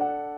thank you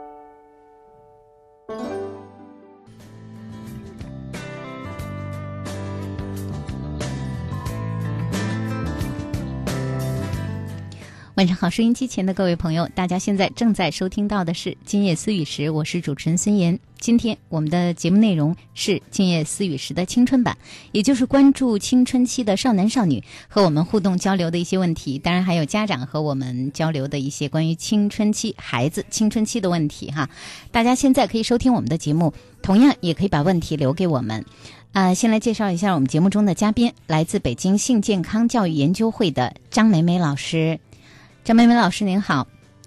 晚上好，收音机前的各位朋友，大家现在正在收听到的是《今夜思雨时》，我是主持人孙岩。今天我们的节目内容是《今夜思雨时》的青春版，也就是关注青春期的少男少女和我们互动交流的一些问题，当然还有家长和我们交流的一些关于青春期孩子青春期的问题哈。大家现在可以收听我们的节目，同样也可以把问题留给我们。啊，先来介绍一下我们节目中的嘉宾，来自北京性健康教育研究会的张梅梅老师。张梅梅老师您好，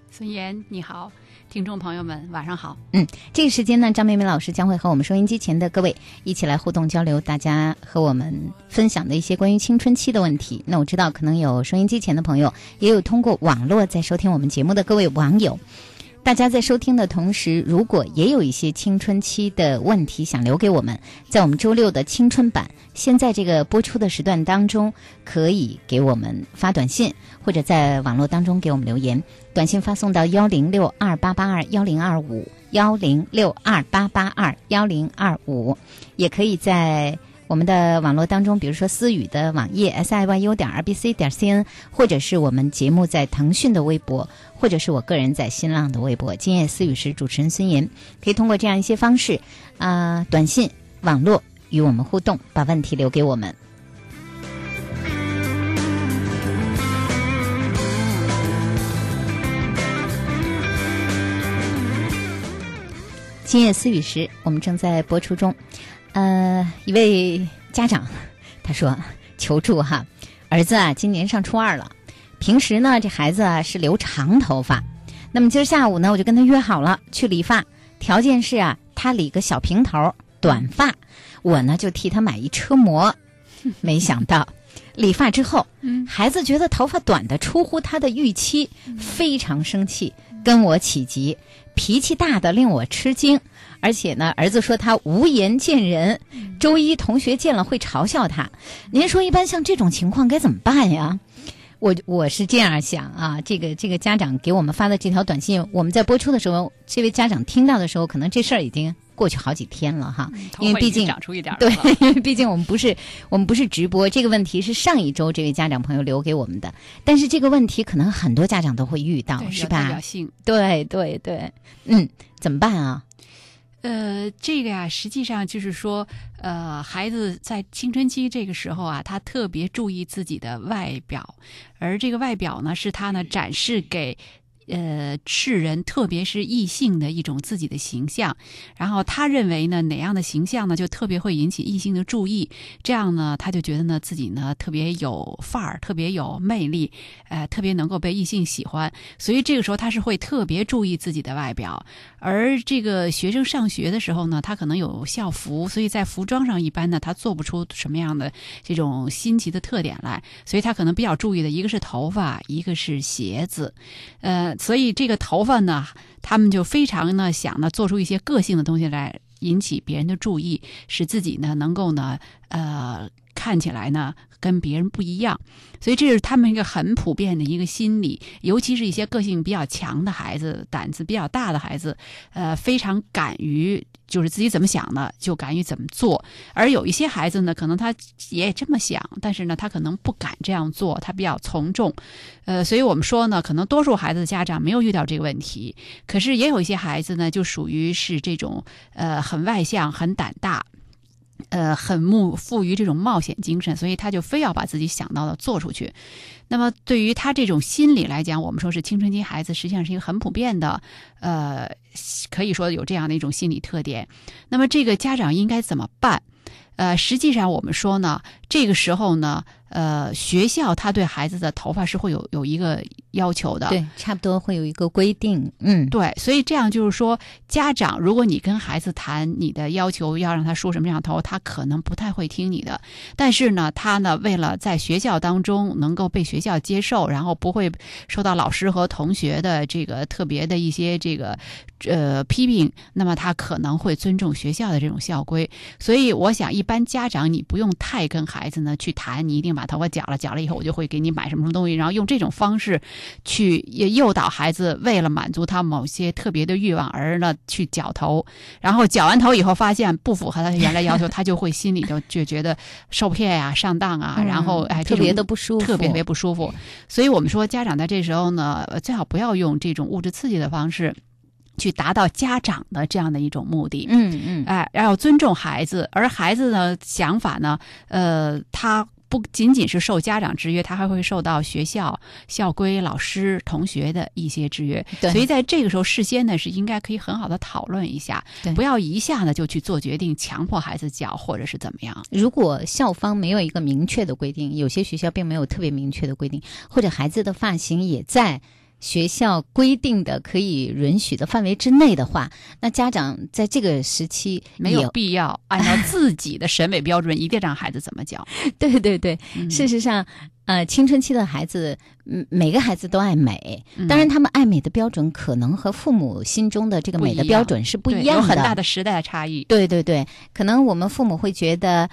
孙岩你好，听众朋友们晚上好。嗯，这个时间呢，张梅梅老师将会和我们收音机前的各位一起来互动交流，大家和我们分享的一些关于青春期的问题。那我知道，可能有收音机前的朋友，也有通过网络在收听我们节目的各位网友。大家在收听的同时，如果也有一些青春期的问题想留给我们，在我们周六的青春版，现在这个播出的时段当中，可以给我们发短信，或者在网络当中给我们留言。短信发送到幺零六二八八二幺零二五幺零六二八八二幺零二五，也可以在。我们的网络当中，比如说思雨的网页 s i y u 点 r b c 点 c n，或者是我们节目在腾讯的微博，或者是我个人在新浪的微博“今夜思雨时”主持人孙岩，可以通过这样一些方式，啊，短信、网络与我们互动，把问题留给我们。今夜思雨时，我们正在播出中。呃，一位家长他说求助哈，儿子啊今年上初二了，平时呢这孩子啊是留长头发，那么今儿下午呢我就跟他约好了去理发，条件是啊他理个小平头短发，我呢就替他买一车模，没想到理发之后，孩子觉得头发短的出乎他的预期，非常生气，跟我起急，脾气大的令我吃惊。而且呢，儿子说他无颜见人，周一同学见了会嘲笑他。您说一般像这种情况该怎么办呀？我我是这样想啊，这个这个家长给我们发的这条短信，我们在播出的时候，这位家长听到的时候，可能这事儿已经过去好几天了哈。因为毕竟长出一点对，因 为毕竟我们不是我们不是直播，这个问题是上一周这位家长朋友留给我们的。但是这个问题可能很多家长都会遇到，是吧？对对对，嗯，怎么办啊？呃，这个呀，实际上就是说，呃，孩子在青春期这个时候啊，他特别注意自己的外表，而这个外表呢，是他呢展示给。呃，世人特别是异性的一种自己的形象，然后他认为呢，哪样的形象呢，就特别会引起异性的注意，这样呢，他就觉得呢，自己呢特别有范儿，特别有魅力，呃，特别能够被异性喜欢，所以这个时候他是会特别注意自己的外表。而这个学生上学的时候呢，他可能有校服，所以在服装上一般呢，他做不出什么样的这种新奇的特点来，所以他可能比较注意的一个是头发，一个是鞋子，呃。所以这个头发呢，他们就非常呢想呢做出一些个性的东西来引起别人的注意，使自己呢能够呢呃看起来呢跟别人不一样。所以这是他们一个很普遍的一个心理，尤其是一些个性比较强的孩子、胆子比较大的孩子，呃，非常敢于。就是自己怎么想的，就敢于怎么做。而有一些孩子呢，可能他也这么想，但是呢，他可能不敢这样做，他比较从众。呃，所以我们说呢，可能多数孩子的家长没有遇到这个问题，可是也有一些孩子呢，就属于是这种呃很外向、很胆大。呃，很慕富于这种冒险精神，所以他就非要把自己想到的做出去。那么，对于他这种心理来讲，我们说是青春期孩子实际上是一个很普遍的，呃，可以说有这样的一种心理特点。那么，这个家长应该怎么办？呃，实际上我们说呢，这个时候呢。呃，学校他对孩子的头发是会有有一个要求的，对，差不多会有一个规定，嗯，对，所以这样就是说，家长如果你跟孩子谈你的要求，要让他梳什么样头，他可能不太会听你的。但是呢，他呢，为了在学校当中能够被学学校接受，然后不会受到老师和同学的这个特别的一些这个呃批评，那么他可能会尊重学校的这种校规。所以，我想一般家长你不用太跟孩子呢去谈，你一定把头发剪了，剪了以后我就会给你买什么什么东西，然后用这种方式去诱导孩子，为了满足他某些特别的欲望而呢去绞头，然后绞完头以后发现不符合他原来要求，他就会心里头就觉得受骗呀、上当啊，然后哎特别的不舒服，特别特别不舒服。所以我们说，家长在这时候呢，最好不要用这种物质刺激的方式。去达到家长的这样的一种目的，嗯嗯，哎，要尊重孩子，而孩子的想法呢，呃，他不仅仅是受家长制约，他还会受到学校校规、老师、同学的一些制约。对，所以在这个时候，事先呢是应该可以很好的讨论一下，不要一下呢就去做决定，强迫孩子缴或者是怎么样。如果校方没有一个明确的规定，有些学校并没有特别明确的规定，或者孩子的发型也在。学校规定的可以允许的范围之内的话，那家长在这个时期没有必要 按照自己的审美标准一定让孩子怎么教。对对对，事实上，呃，青春期的孩子，嗯，每个孩子都爱美，当然他们爱美的标准可能和父母心中的这个美的标准是不一样的，有很大的时代差异。对对对，可能我们父母会觉得，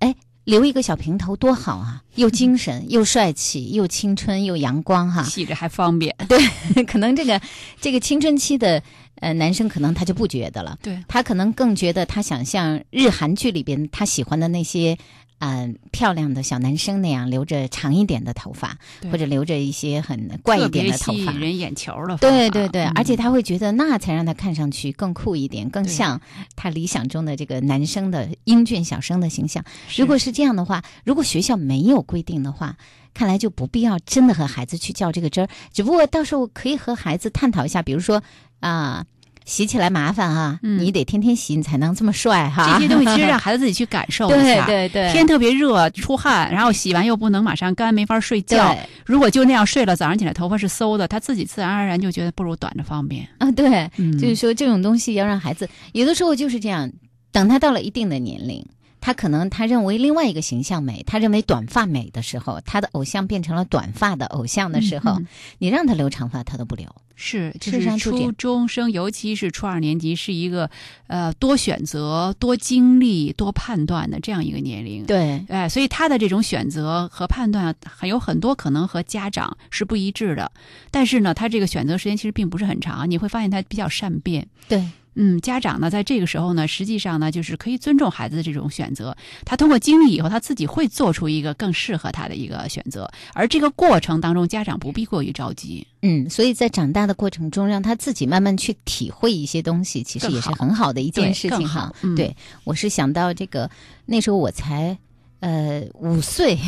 哎。留一个小平头多好啊，又精神又帅气又青春又阳光哈，洗着还方便。对，可能这个这个青春期的呃男生可能他就不觉得了，对他可能更觉得他想像日韩剧里边他喜欢的那些。嗯，漂亮的小男生那样留着长一点的头发，或者留着一些很怪一点的头发，吸引人眼球了。对对对，而且他会觉得那才让他看上去更酷一点，更像他理想中的这个男生的英俊小生的形象。如果是这样的话，如果学校没有规定的话，看来就不必要真的和孩子去较这个真儿。只不过到时候可以和孩子探讨一下，比如说啊。洗起来麻烦啊，你得天天洗，你才能这么帅哈。这些东西其实让孩子自己去感受一下。对对对，天特别热，出汗，然后洗完又不能马上干，没法睡觉。如果就那样睡了，早上起来头发是馊的，他自己自然而然就觉得不如短的方便啊。对，就是说这种东西要让孩子，有的时候就是这样，等他到了一定的年龄。他可能他认为另外一个形象美，他认为短发美的时候，他的偶像变成了短发的偶像的时候，你让他留长发，他都不留。是，就是初中生，尤其是初二年级，是一个呃多选择、多经历、多判断的这样一个年龄。对，哎，所以他的这种选择和判断还有很多可能和家长是不一致的。但是呢，他这个选择时间其实并不是很长，你会发现他比较善变。对。嗯，家长呢，在这个时候呢，实际上呢，就是可以尊重孩子的这种选择。他通过经历以后，他自己会做出一个更适合他的一个选择。而这个过程当中，家长不必过于着急。嗯，所以在长大的过程中，让他自己慢慢去体会一些东西，其实也是很好的一件事情哈。对，我是想到这个，那时候我才呃五岁，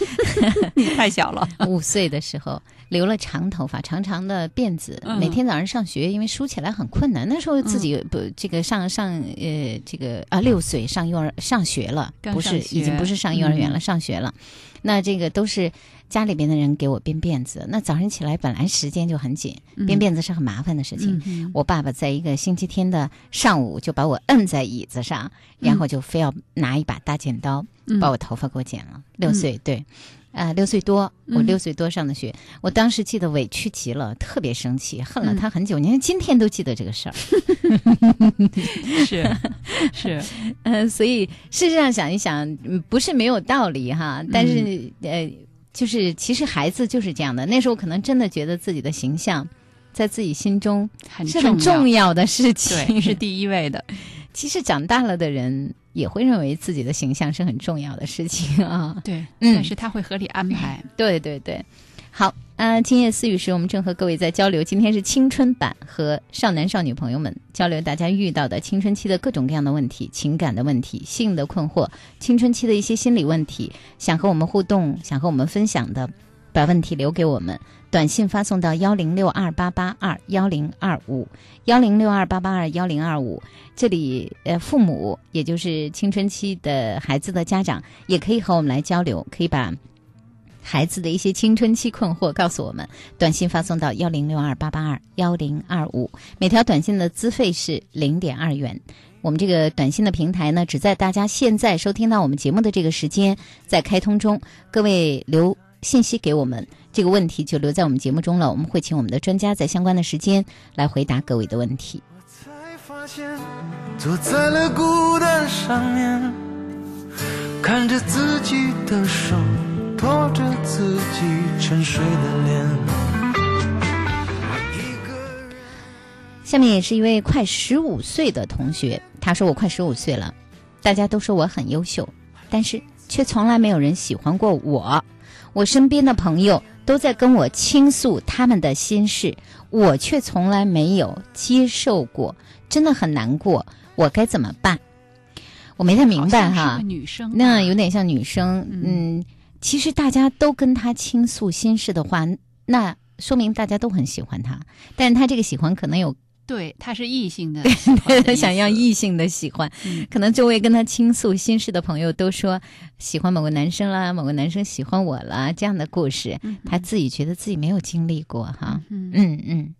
你太小了。五岁的时候。留了长头发，长长的辫子，每天早上上学，因为梳起来很困难。那时候自己不这个上上呃这个啊六岁上幼儿上学了，不是已经不是上幼儿园了，上学了。那这个都是家里边的人给我编辫子。那早上起来本来时间就很紧，编辫子是很麻烦的事情。我爸爸在一个星期天的上午就把我摁在椅子上，然后就非要拿一把大剪刀把我头发给我剪了。六岁对。啊，六岁多，我六岁多上的学，我当时记得委屈极了，特别生气，恨了他很久。你看今天都记得这个事儿，是是，呃，所以事实上想一想，不是没有道理哈。但是呃，就是其实孩子就是这样的，那时候可能真的觉得自己的形象在自己心中是很重要的事情，是第一位的。其实长大了的人。也会认为自己的形象是很重要的事情啊。对，但是他会合理安排。对对对，好，嗯，今夜私语时，我们正和各位在交流。今天是青春版和少男少女朋友们交流，大家遇到的青春期的各种各样的问题、情感的问题、性的困惑、青春期的一些心理问题，想和我们互动、想和我们分享的，把问题留给我们。短信发送到幺零六二八八二幺零二五幺零六二八八二幺零二五，这里呃，父母也就是青春期的孩子的家长也可以和我们来交流，可以把孩子的一些青春期困惑告诉我们。短信发送到幺零六二八八二幺零二五，每条短信的资费是零点二元。我们这个短信的平台呢，只在大家现在收听到我们节目的这个时间在开通中，各位留。信息给我们，这个问题就留在我们节目中了。我们会请我们的专家在相关的时间来回答各位的问题。我才发现，坐在了孤单上面，看着自己的手，托着自己沉睡的脸。下面也是一位快十五岁的同学，他说：“我快十五岁了，大家都说我很优秀，但是却从来没有人喜欢过我。我身边的朋友都在跟我倾诉他们的心事，我却从来没有接受过，真的很难过。我该怎么办？”我没太明白哈女生啊，那有点像女生，嗯嗯，其实大家都跟他倾诉心事的话，那说明大家都很喜欢他，但是他这个喜欢可能有对，他是异性的喜欢的，想要异性的喜欢，嗯。可能周围跟他倾诉心事的朋友都说喜欢某个男生啦，某个男生喜欢我啦，这样的故事，嗯他自己觉得自己没有经历过哈，嗯嗯嗯。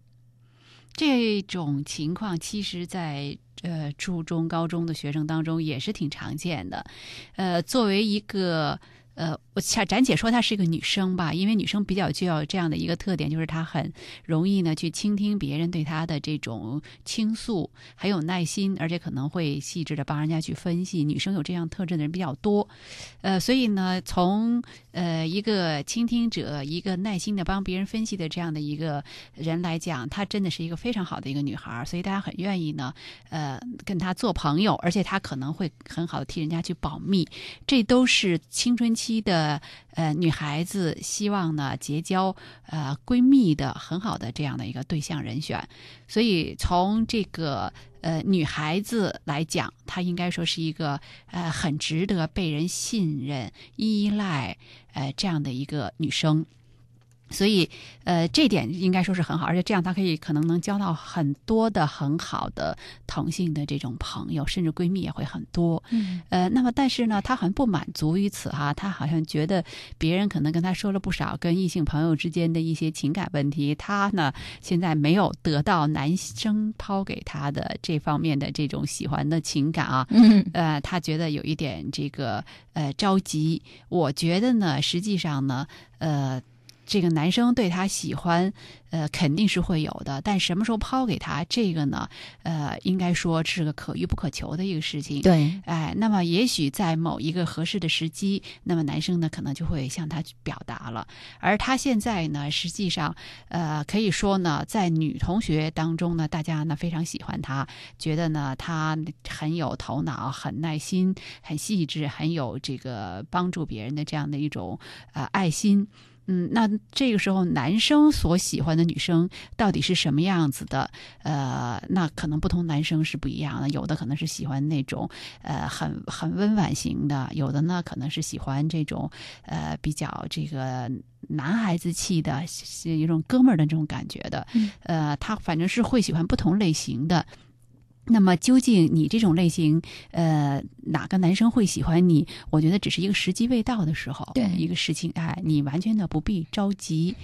这种情况其实在，呃初中、高中的学生当中也是挺常见的。呃，作为一个呃，我暂暂且说她是一个女生吧，因为女生比较具有这样的一个特点，就是她很容易呢去倾听别人对她的这种倾诉，很有耐心，而且可能会细致的帮人家去分析。女生有这样特质的人比较多，呃，所以呢，从呃一个倾听者，一个耐心的帮别人分析的这样的一个人来讲，她真的是一个非常好的一个女孩，所以大家很愿意呢，呃，跟她做朋友，而且她可能会很好的替人家去保密，这都是青春期的呃呃女孩子希望呢结交呃闺蜜的很好的这样的一个对象人选，所以从这个呃女孩子来讲，她应该说是一个呃很值得被人信任、依赖呃这样的一个女生。所以，呃，这点应该说是很好，而且这样他可以可能能交到很多的很好的同性的这种朋友，甚至闺蜜也会很多。嗯呃，那么但是呢，他好像不满足于此哈，他好像觉得别人可能跟他说了不少跟异性朋友之间的一些情感问题，他呢现在没有得到男生抛给他的这方面的这种喜欢的情感啊，嗯呃，他觉得有一点这个呃着急。我觉得呢，实际上呢，呃，这个男生对她喜欢，呃，肯定是会有的，但什么时候抛给他，这个呢，呃，应该说是个可遇不可求的一个事情。对，哎，那么也许在某一个合适的时机，那么男生呢可能就会向她表达了。而她现在呢，实际上，呃，可以说呢，在女同学当中呢，大家呢非常喜欢她，觉得呢她很有头脑、很耐心、很细致、很有这个帮助别人的这样的一种呃爱心。嗯，那这个时候男生所喜欢的女生到底是什么样子的？呃，那可能不同男生是不一样的，有的可能是喜欢那种呃很很温婉型的，有的呢可能是喜欢这种呃比较这个男孩子气的，是有一种哥们儿的这种感觉的。嗯呃，他反正是会喜欢不同类型的。那么究竟你这种类型，呃，哪个男生会喜欢你？我觉得只是一个时机未到的时候，对一个事情，哎，你完全的不必着急。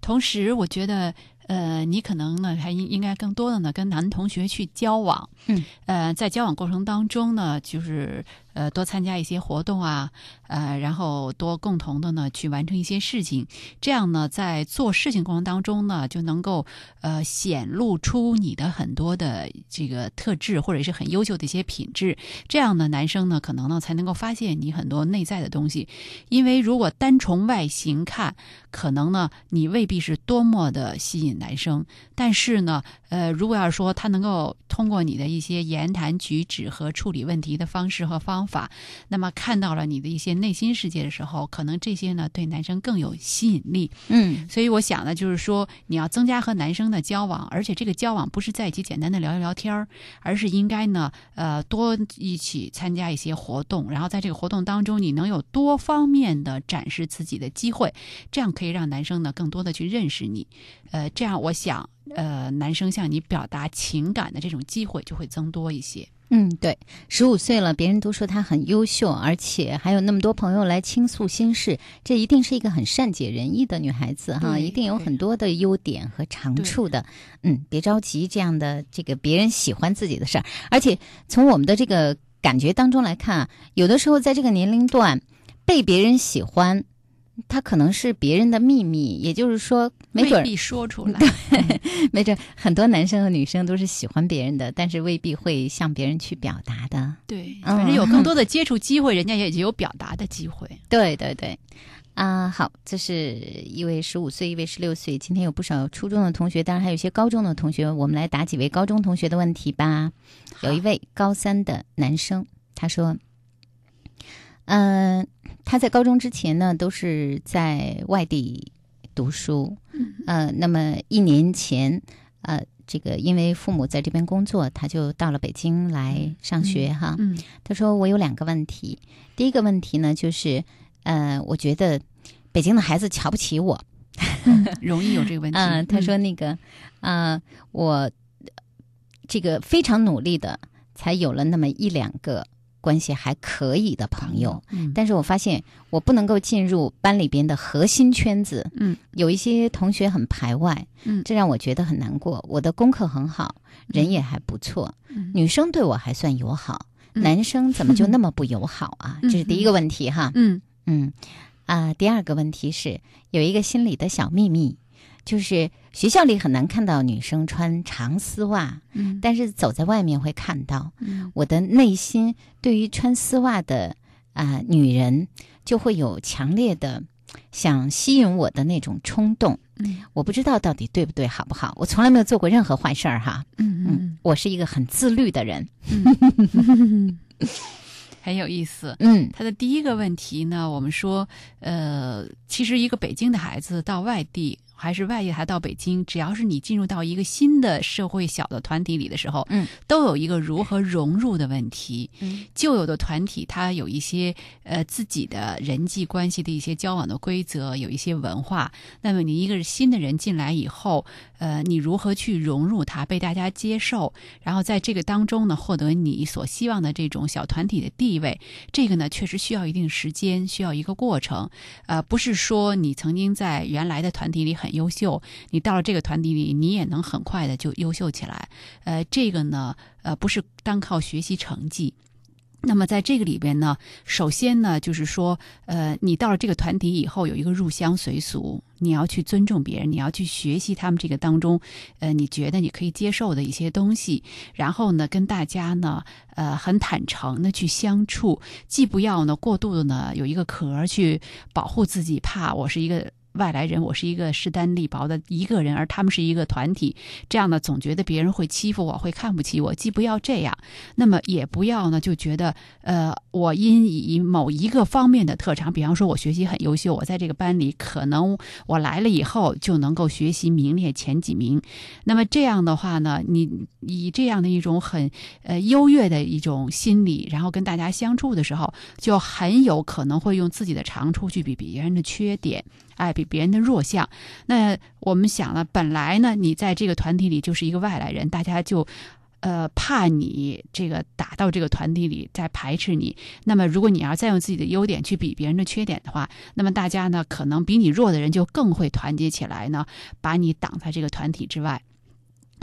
同时，我觉得，呃，你可能呢，还应应该更多的呢，跟男同学去交往，嗯，呃，在交往过程当中呢，就是呃，多参加一些活动啊，呃，然后多共同的呢去完成一些事情，这样呢，在做事情过程当中呢，就能够呃显露出你的很多的这个特质，或者是很优秀的一些品质。这样呢，男生呢可能呢才能够发现你很多内在的东西。因为如果单从外形看，可能呢你未必是多么的吸引男生，但是呢，呃，如果要是说他能够通过你的一些言谈举止和处理问题的方式和方法，那么看到了你的一些内心世界的时候，可能这些呢对男生更有吸引力。嗯所以我想呢，就是说你要增加和男生的交往，而且这个交往不是在一起简单的聊一聊天儿，而是应该呢，呃，多一起参加一些活动，然后在这个活动当中，你能有多方面的展示自己的机会，这样可以让男生呢更多的去认识你，呃，这样我想，呃，男生向你表达情感的这种机会就会增多一些。嗯，对，十五岁了，别人都说她很优秀，而且还有那么多朋友来倾诉心事，这一定是一个很善解人意的女孩子哈，一定有很多的优点和长处的。嗯，别着急，这样的这个别人喜欢自己的事儿，而且从我们的这个感觉当中来看啊，有的时候在这个年龄段被别人喜欢，他可能是别人的秘密，也就是说，没准儿未必说出来。没准儿很多男生和女生都是喜欢别人的，但是未必会向别人去表达的。对，嗯反正有更多的接触机会，人家也有表达的机会。对对对，啊、好，这是一位十五岁，一位十六岁。今天有不少初中的同学，当然还有一些高中的同学。我们来答几位高中同学的问题吧。有一位高三的男生，他说：“嗯、他在高中之前呢，都是在外地读书，呃，那么一年前，呃，这个因为父母在这边工作，他就到了北京来上学哈。嗯他说：“我有两个问题，第一个问题呢，就是，呃，我觉得北京的孩子瞧不起我。容易有这个问题。嗯、他说那个，呃，我这个非常努力的，才有了那么一两个关系还可以的朋友。嗯，但是我发现我不能够进入班里边的核心圈子，嗯，有一些同学很排外，嗯。这让我觉得很难过。我的功课很好，人也还不错，嗯。女生对我还算友好，嗯。男生怎么就那么不友好啊？嗯。这是第一个问题哈。嗯。嗯，啊、第二个问题是有一个心里的小秘密，就是学校里很难看到女生穿长丝袜，嗯但是走在外面会看到。嗯我的内心对于穿丝袜的啊、女人，就会有强烈的想吸引我的那种冲动。嗯我不知道到底对不对，好不好？我从来没有做过任何坏事儿哈。嗯嗯，我是一个很自律的人。嗯，很有意思。嗯他的第一个问题呢，我们说，呃，其实一个北京的孩子到外地，还是外地还到北京，只要是你进入到一个新的社会小的团体里的时候，嗯，都有一个如何融入的问题。嗯旧有的团体，它有一些呃自己的人际关系的一些交往的规则，有一些文化。那么你一个新的人进来以后，呃，你如何去融入它，被大家接受，然后在这个当中呢，获得你所希望的这种小团体的地位，这个呢，确实需要一定时间，需要一个过程。呃，不是说你曾经在原来的团体里很优秀，你到了这个团体里，你也能很快的就优秀起来。呃，这个呢，呃，不是单靠学习成绩。那么在这个里边呢，首先呢，就是说，呃，你到了这个团体以后，有一个入乡随俗，你要去尊重别人，你要去学习他们这个当中，呃，你觉得你可以接受的一些东西，然后呢，跟大家呢，呃，很坦诚的去相处，既不要呢过度的呢有一个壳去保护自己，怕我是一个。外来人，我是一个势单力薄的一个人，而他们是一个团体，这样呢，总觉得别人会欺负我，会看不起我。既不要这样，那么也不要呢，就觉得呃，我因以某一个方面的特长，比方说我学习很优秀，我在这个班里可能我来了以后就能够学习名列前几名。那么这样的话呢，你以这样的一种很呃优越的一种心理，然后跟大家相处的时候，就很有可能会用自己的长处去比别人的缺点。哎，比别人的弱项。那我们想了，本来呢，你在这个团体里就是一个外来人，大家就。呃，怕你这个打到这个团体里，再排斥你。那么，如果你要再用自己的优点去比别人的缺点的话，那么大家呢，可能比你弱的人就更会团结起来呢，把你挡在这个团体之外。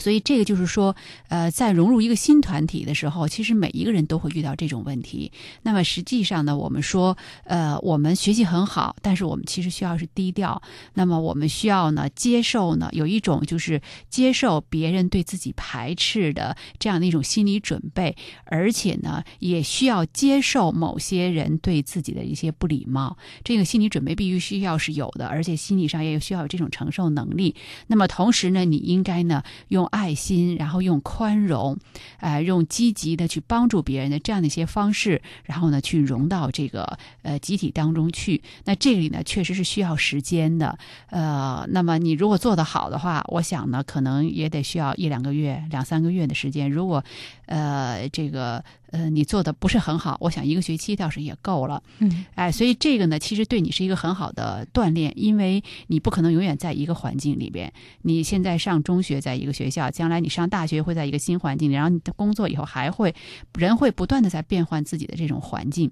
所以这个就是说，呃，在融入一个新团体的时候，其实每一个人都会遇到这种问题。那么实际上呢，我们说，呃，我们学习很好，但是我们其实需要是低调。那么我们需要呢，接受呢，有一种就是接受别人对自己排斥的这样的一种心理准备，而且呢，也需要接受某些人对自己的一些不礼貌。这个心理准备必须需要是有的，而且心理上也需要有这种承受能力。那么同时呢，你应该呢，用爱心，然后用宽容，呃，用积极的去帮助别人的这样的一些方式，然后呢，去融到这个呃集体当中去。那这里呢，确实是需要时间的。呃，那么你如果做得好的话，我想呢，可能也得需要一两个月、两三个月的时间。如果呃这个呃你做的不是很好，我想一个学期倒是也够了。嗯哎，所以这个呢，其实对你是一个很好的锻炼，因为你不可能永远在一个环境里边。你现在上中学在一个学校，将来你上大学会在一个新环境里，然后你的工作以后还会，人会不断的在变换自己的这种环境。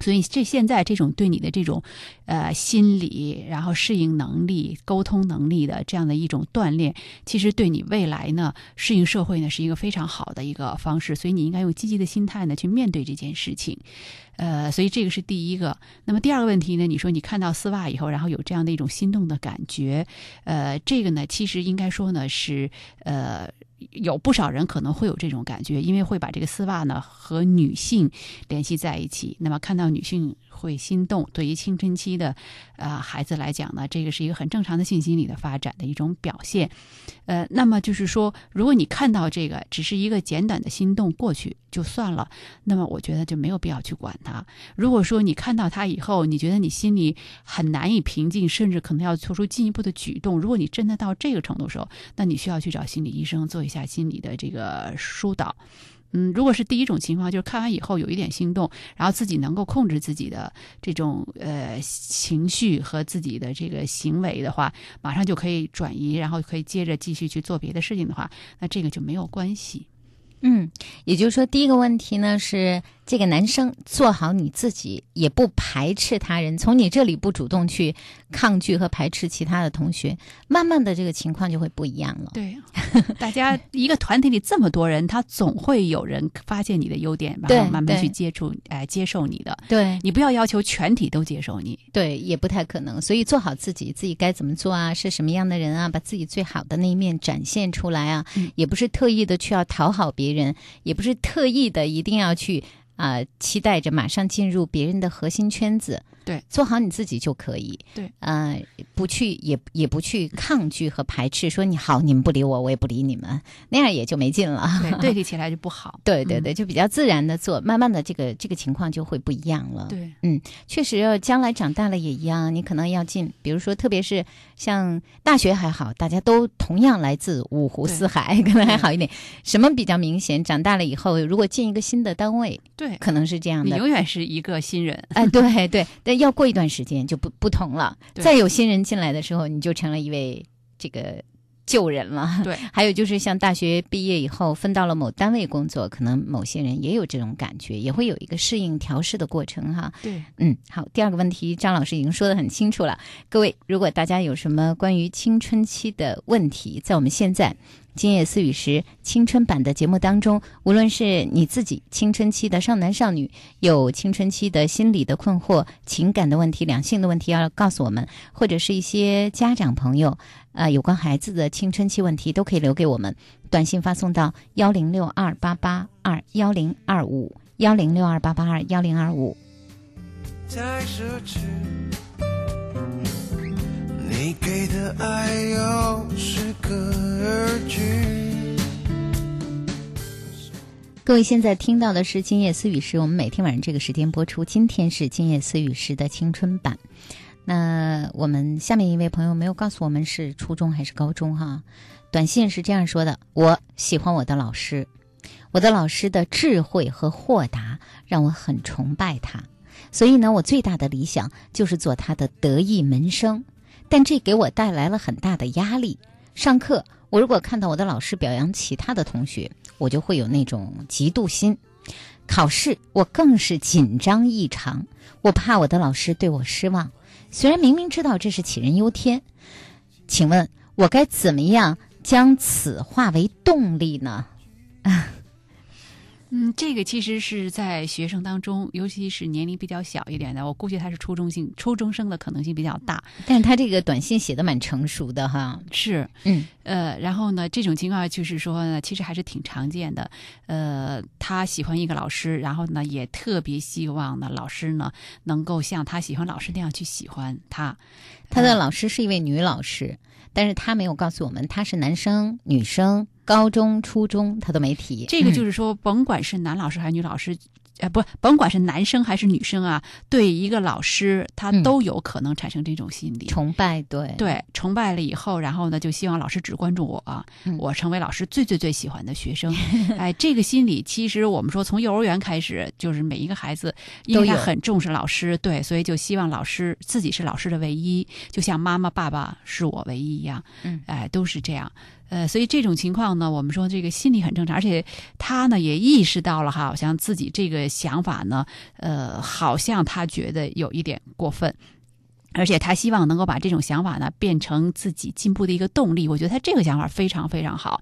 所以这现在这种对你的这种，呃，心理，然后适应能力、沟通能力的这样的一种锻炼，其实对你未来呢适应社会呢是一个非常好的一个方式。所以你应该用积极的心态呢去面对这件事情。呃，所以这个是第一个。那么第二个问题呢？你说你看到丝袜以后，然后有这样的一种心动的感觉，呃，这个呢，其实应该说呢是呃。有不少人可能会有这种感觉，因为会把这个丝袜呢和女性联系在一起。那么看到女性会心动，对于青春期的呃孩子来讲呢，这个是一个很正常的性心理的发展的一种表现。呃，那么就是说，如果你看到这个只是一个简短的心动过去就算了，那么我觉得就没有必要去管它。如果说你看到他以后，你觉得你心里很难以平静，甚至可能要做出进一步的举动，如果你真的到这个程度的时候，那你需要去找心理医生做一下心理的这个疏导。嗯，如果是第一种情况，就是看完以后有一点心动，然后自己能够控制自己的这种呃情绪和自己的这个行为的话，马上就可以转移，然后可以接着继续去做别的事情的话，那这个就没有关系。嗯，也就是说，第一个问题呢是这个男生做好你自己，也不排斥他人，从你这里不主动去抗拒和排斥其他的同学，慢慢的这个情况就会不一样了。对，大家一个团体里这么多人，他总会有人发现你的优点，然后慢慢去接触，哎、接受你的。对你不要要求全体都接受你。对，也不太可能。所以做好自己，自己该怎么做啊？是什么样的人啊？把自己最好的那一面展现出来啊！嗯也不是特意的去要讨好别人，也不是特意的一定要去啊、期待着马上进入别人的核心圈子。对，做好你自己就可以。对，呃，不去也也不去抗拒和排斥，说你好，你们不理我，我也不理你们，那样也就没劲了。对，对立起来就不好。对对对，就比较自然的做，慢慢的这个这个情况就会不一样了。对，嗯确实，将来长大了也一样，你可能要进，比如说，特别是像大学还好，大家都同样来自五湖四海，可能还好一点。什么比较明显？长大了以后，如果进一个新的单位，对，可能是这样的。你永远是一个新人。哎，对对对，但要过一段时间就不不同了。对再有新人进来的时候，你就成了一位这个旧人了。对，还有就是像大学毕业以后分到了某单位工作，可能某些人也有这种感觉，也会有一个适应调试的过程哈。对，嗯，好，第二个问题，张老师已经说的很清楚了。各位，如果大家有什么关于青春期的问题，在我们现在今夜思雨时青春版的节目当中，无论是你自己青春期的少男少女，有青春期的心理的困惑、情感的问题、两性的问题，要告诉我们，或者是一些家长朋友，呃，有关孩子的青春期问题，都可以留给我们，短信发送到幺零六二八八二幺零二五幺零六二八八二幺零二五。太奢侈，你给的爱又是个而句。各位现在听到的是《今夜思雨时》，我们每天晚上这个时间播出。今天是《今夜思雨时》的青春版。那我们下面一位朋友没有告诉我们是初中还是高中哈，短信是这样说的：我喜欢我的老师，我的老师的智慧和豁达让我很崇拜他，所以呢，我最大的理想就是做他的得意门生，但这给我带来了很大的压力。上课，我如果看到我的老师表扬其他的同学，我就会有那种嫉妒心。考试，我更是紧张异常，我怕我的老师对我失望。虽然明明知道这是杞人忧天，请问我该怎么样将此化为动力呢？啊 嗯，这个其实是在学生当中，尤其是年龄比较小一点的，我估计他是初中性初中生的可能性比较大。但是他这个短信写的蛮成熟的哈，是，嗯，呃，然后呢，这种情况就是说呢，其实还是挺常见的。呃，他喜欢一个老师，然后呢，也特别希望呢，老师呢能够像他喜欢老师那样去喜欢他。他的老师是一位女老师，但是他没有告诉我们他是男生、女生、高中、初中，他都没提。这个就是是说，甭管是男老师还是女老师，呃，不，甭管是男生还是女生啊，对一个老师，他嗯都有可能产生这种心理。崇拜，对对，崇拜了以后，然后呢，就希望老师只关注我，啊嗯我成为老师最最最喜欢的学生。哎，这个心理其实我们说从幼儿园开始，就是每一个孩子，因为他很重视老师，对，所以就希望老师自己是老师的唯一，就像妈妈、爸爸是我唯一一样。嗯，哎，都是这样。呃，所以这种情况呢，我们说这个心理很正常，而且他呢也意识到了哈，好像自己这个想法呢，呃，好像他觉得有一点过分。而且他希望能够把这种想法呢变成自己进步的一个动力，我觉得他这个想法非常非常好，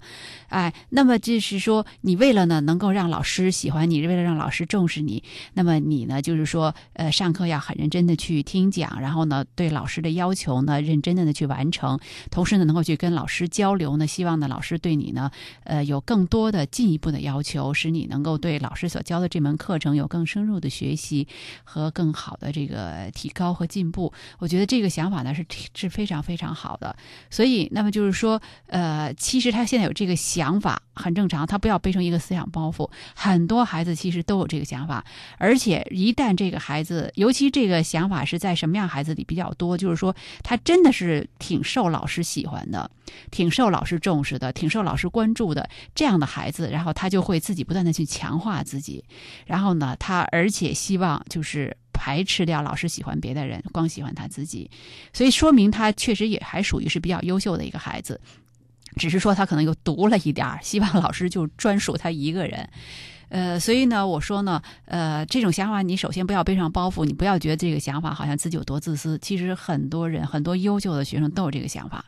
哎，那么就是说，你为了呢能够让老师喜欢你，为了让老师重视你，那么你呢就是说，呃，上课要很认真的去听讲，然后呢对老师的要求呢认真的呢去完成，同时呢能够去跟老师交流呢，希望呢老师对你呢，呃，有更多的进一步的要求，使你能够对老师所教的这门课程有更深入的学习和更好的这个提高和进步。我觉得这个想法呢是是非常非常好的，所以那么就是说，呃，其实他现在有这个想法很正常，他不要背成一个思想包袱。很多孩子其实都有这个想法，而且一旦这个孩子，尤其这个想法是在什么样孩子里比较多，就是说他真的是挺受老师喜欢的，挺受老师重视的，挺受老师关注的这样的孩子，然后他就会自己不断的去强化自己，然后呢，他而且希望就是。排斥掉老师喜欢别的人，光喜欢他自己，所以说明他确实也还属于是比较优秀的一个孩子，只是说他可能又读了一点儿，希望老师就专属他一个人。呃，所以呢，我说呢，呃，这种想法你首先不要背上包袱，你不要觉得这个想法好像自己有多自私。其实很多人，很多优秀的学生都有这个想法。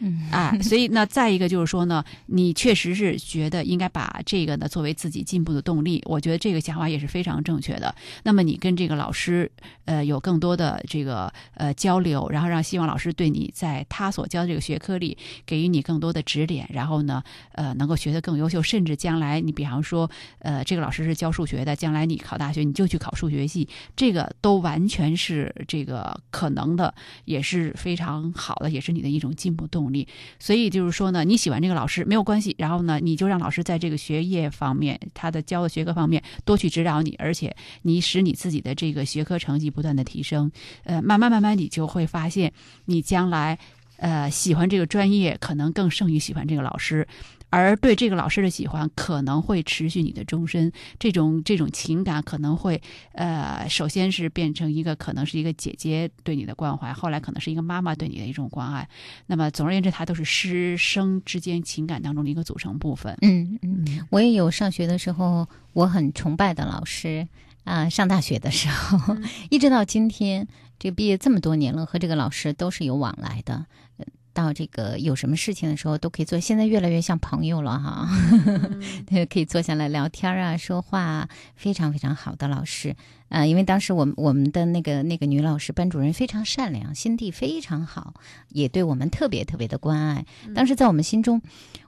嗯，啊，所以那再一个就是说呢，你确实是觉得应该把这个呢作为自己进步的动力，我觉得这个想法也是非常正确的。那么你跟这个老师，呃，有更多的这个呃交流，然后让希望老师对你在他所教的这个学科里给予你更多的指点，然后呢，呃，能够学得更优秀，甚至将来你比方说，呃，这个老师是教数学的，将来你考大学你就去考数学系，这个都完全是这个可能的，也是非常好的，也是你的一种进步动力。所以就是说呢，你喜欢这个老师没有关系，然后呢，你就让老师在这个学业方面，他的教的学科方面多去指导你，而且你使你自己的这个学科成绩不断的提升，呃，慢慢慢慢你就会发现，你将来呃喜欢这个专业可能更胜于喜欢这个老师。而对这个老师的喜欢可能会持续你的终身，这种这种情感可能会，呃，首先是变成一个可能是一个姐姐对你的关怀，后来可能是一个妈妈对你的一种关爱。那么总而言之，它都是师生之间情感当中的一个组成部分。嗯嗯，我也有上学的时候我很崇拜的老师啊，上大学的时候，一直到今天，这毕业这么多年了，和这个老师都是有往来的。到这个有什么事情的时候都可以做，现在越来越像朋友了哈，可以坐下来聊天啊，说话，非常非常好的老师。呃，因为当时我们我们的那个那个女老师班主任非常善良，心地非常好，也对我们特别特别的关爱。当时在我们心中，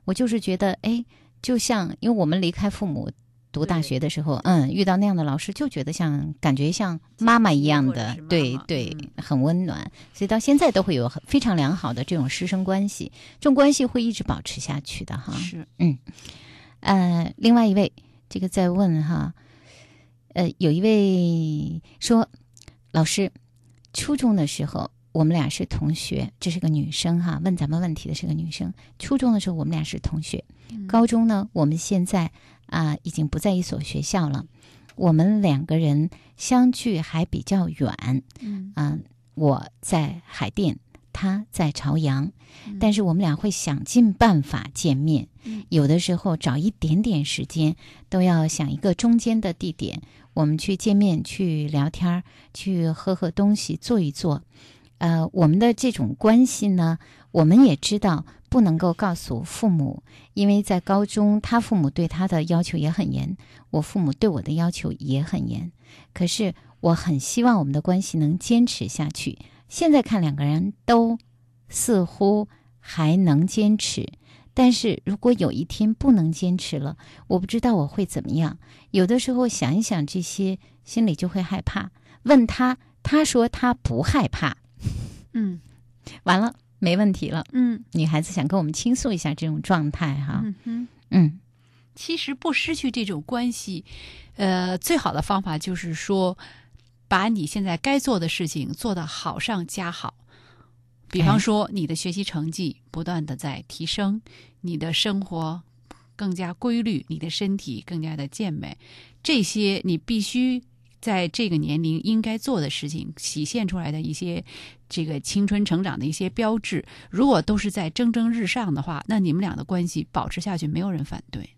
我就是觉得，哎，就像因为我们离开父母。读大学的时候，嗯，遇到那样的老师，就觉得像感觉像妈妈一样的，对对，很温暖。所以到现在都会有非常良好的这种师生关系，这种关系会一直保持下去的哈。是，嗯，呃，另外一位这个在问哈，呃，有一位说，老师，初中的时候我们俩是同学，这是个女生哈，问咱们问题的是个女生。初中的时候我们俩是同学，高中呢，我们现在。啊，已经不在一所学校了。我们两个人相距还比较远，嗯，我在海淀，他在朝阳，但是我们俩会想尽办法见面。有的时候找一点点时间，都要想一个中间的地点，我们去见面，去聊天，去喝喝东西，坐一坐。呃，我们的这种关系呢，我们也知道。不能够告诉父母，因为在高中，他父母对他的要求也很严，我父母对我的要求也很严。可是我很希望我们的关系能坚持下去。现在看两个人都似乎还能坚持，但是如果有一天不能坚持了，我不知道我会怎么样。有的时候想一想这些，心里就会害怕。问他，他说他不害怕。嗯，完了。没问题了，嗯，女孩子想跟我们倾诉一下这种状态哈，嗯，嗯，其实不失去这种关系，呃，最好的方法就是说，把你现在该做的事情做得好上加好，比方说你的学习成绩不断的在提升，你的生活更加规律，你的身体更加的健美，这些你必须。在这个年龄应该做的事情，体现出来的一些这个青春成长的一些标志，如果都是在蒸蒸日上的话，那你们俩的关系保持下去，没有人反对。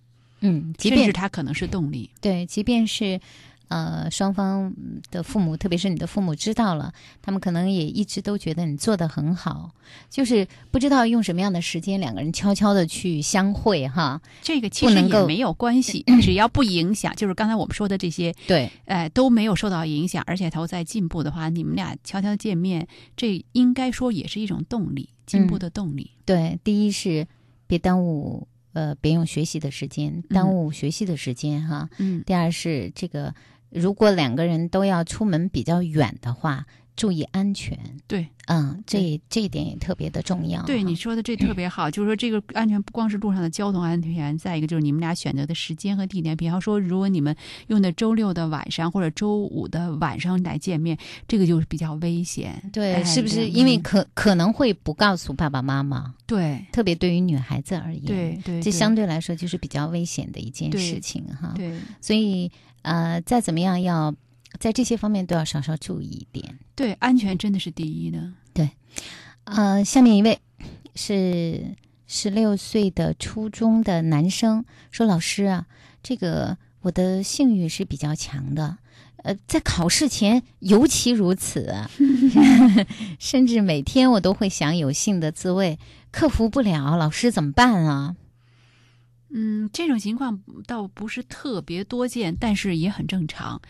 嗯，即便是他可能是动力。对，即便是呃双方的父母，特别是你的父母知道了，他们可能也一直都觉得你做的很好，就是不知道用什么样的时间，两个人悄悄的去相会哈。这个其实也没有关系，只要不影响，就是刚才我们说的这些，对，呃，都没有受到影响，而且都在进步的话，你们俩悄悄见面，这应该说也是一种动力，进步的动力。对，第一是别耽误呃别用学习的时间，耽误学习的时间哈。嗯第二是这个，如果两个人都要出门比较远的话，注意安全。对嗯，这这一点也特别的重要。对，你说的这特别好，就是说这个安全不光是路上的交通安全，再一个就是你们俩选择的时间和地点。比方说，如果你们用的周六的晚上或者周五的晚上来见面，这个就是比较危险。对，哎是不是因为嗯可可能会不告诉爸爸妈妈，对特别对于女孩子而言，对对，对这相对来说就是比较危险的一件事情哈。对所以呃，再怎么样要在这些方面都要稍稍注意一点。对，安全真的是第一的。对呃，下面一位是十六岁的初中的男生说：“老师啊，这个我的性欲是比较强的，呃，在考试前尤其如此啊，甚至每天我都会想有性的滋味，克服不了，老师怎么办啊？嗯，这种情况倒不是特别多见，但是也很正常。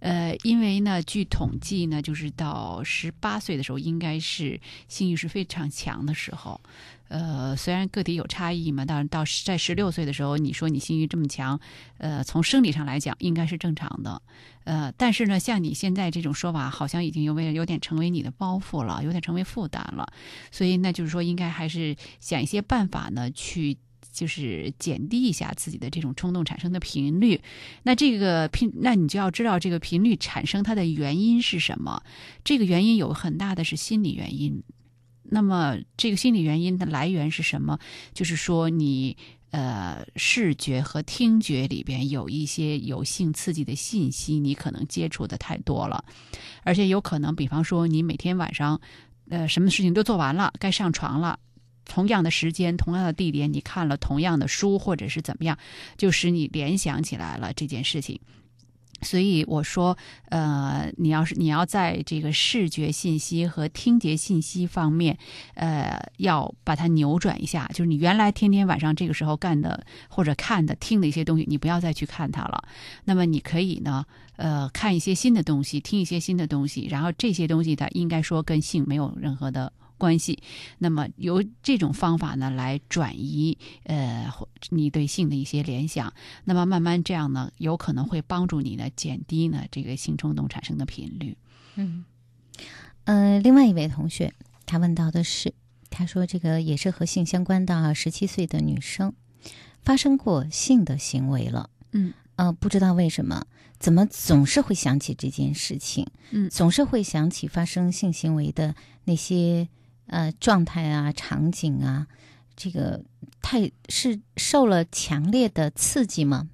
呃，因为呢，据统计呢，就是到十八岁的时候，应该是性欲是非常强的时候。呃，虽然个体有差异嘛，但是到在十六岁的时候，你说你性欲这么强，呃，从生理上来讲应该是正常的。呃，但是呢，像你现在这种说法，好像已经有为有点成为你的包袱了，有点成为负担了。所以那就是说，应该还是想一些办法呢，去就是减低一下自己的这种冲动产生的频率。那这个频，那你就要知道这个频率产生它的原因是什么。这个原因有很大的是心理原因。那么这个心理原因的来源是什么？就是说你。呃，视觉和听觉里边有一些有性刺激的信息，你可能接触的太多了，而且有可能，比方说你每天晚上，呃，什么事情都做完了，该上床了，同样的时间、同样的地点，你看了同样的书，或者是怎么样，就使你联想起来了这件事情。所以我说，呃，你要是你要在这个视觉信息和听觉信息方面，呃，要把它扭转一下。就是你原来天天晚上这个时候干的或者看的、听的一些东西，你不要再去看它了。那么你可以呢，呃，看一些新的东西，听一些新的东西，然后这些东西它应该说跟性没有任何的。关系，那么由这种方法呢来转移呃你对性的一些联想，那么慢慢这样呢，有可能会帮助你呢减低呢这个性冲动产生的频率。嗯，呃，另外一位同学他问到的是，他说这个也是和性相关的啊，十七岁的女生发生过性的行为了，嗯。呃，不知道为什么，怎么总是会想起这件事情，嗯。总是会想起发生性行为的那些呃状态啊、场景啊，这个太是受了强烈的刺激吗？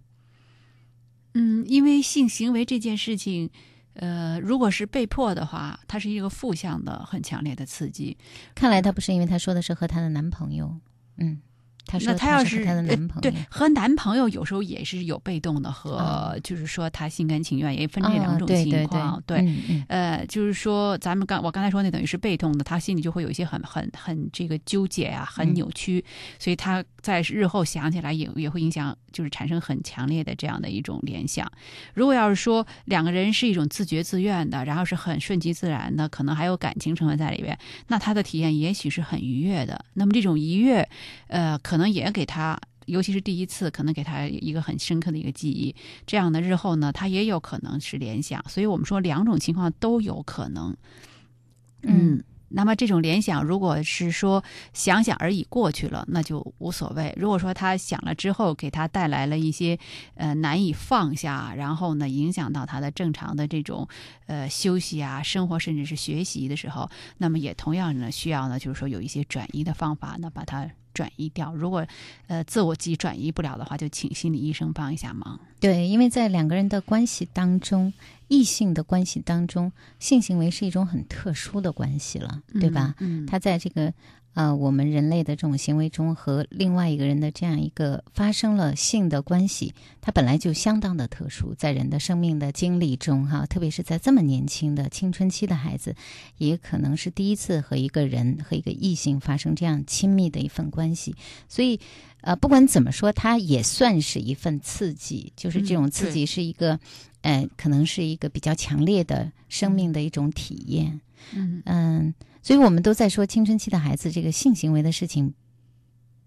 嗯，因为性行为这件事情。呃，如果是被迫的话，它是一个负向的、很强烈的刺激。看来她不是因为她说的是和她的男朋友，嗯，她说那她要是和她的男朋友，呃、对和男朋友有时候也是有被动的和，哦就是说他心甘情愿，也分这两种情况。对呃，就是说咱们刚我刚才说那等于是被动的，他心里就会有一些很很很这个纠结啊，很嗯扭曲，所以他在日后想起来也也会影响，就是产生很强烈的这样的一种联想。如果要是说两个人是一种自觉自愿的，然后是很顺其自然的，可能还有感情成分在里边，那他的体验也许是很愉悦的。那么这种愉悦，呃，可能也给他。尤其是第一次，可能给他一个很深刻的一个记忆，这样的日后呢，他也有可能是联想。所以我们说两种情况都有可能。嗯，那么这种联想，如果是说想想而已过去了，那就无所谓。如果说他想了之后，给他带来了一些呃难以放下，然后呢影响到他的正常的这种呃休息啊、生活甚至是学习的时候，那么也同样呢需要呢就是说有一些转移的方法呢把它转移掉。如果呃自我己转移不了的话，就请心理医生帮一下忙。对，因为在两个人的关系当中，异性的关系当中，性行为是一种很特殊的关系了，对吧？嗯，他在这个呃，我们人类的这种行为中和另外一个人的这样一个发生了性的关系，它本来就相当的特殊，在人的生命的经历中，哈，特别是在这么年轻的青春期的孩子，也可能是第一次和一个人和一个异性发生这样亲密的一份关系，所以，呃，不管怎么说，它也算是一份刺激，就是这种刺激是一个，呃，可能是一个比较强烈的生命的一种体验，嗯嗯。所以我们都在说青春期的孩子这个性行为的事情，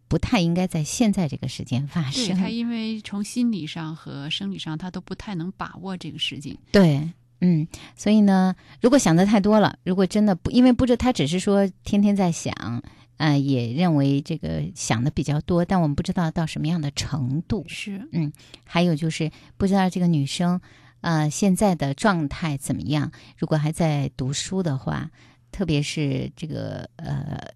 不太应该在现在这个时间发对生。他因为从心理上和生理上，他都不太能把握这个事情。对，嗯，所以呢，如果想的太多了，如果真的不，因为不知他只是说天天在想，呃，也认为这个想的比较多，但我们不知道到什么样的程度。是，嗯还有就是不知道这个女生，呃，现在的状态怎么样？如果还在读书的话，特别是这个呃，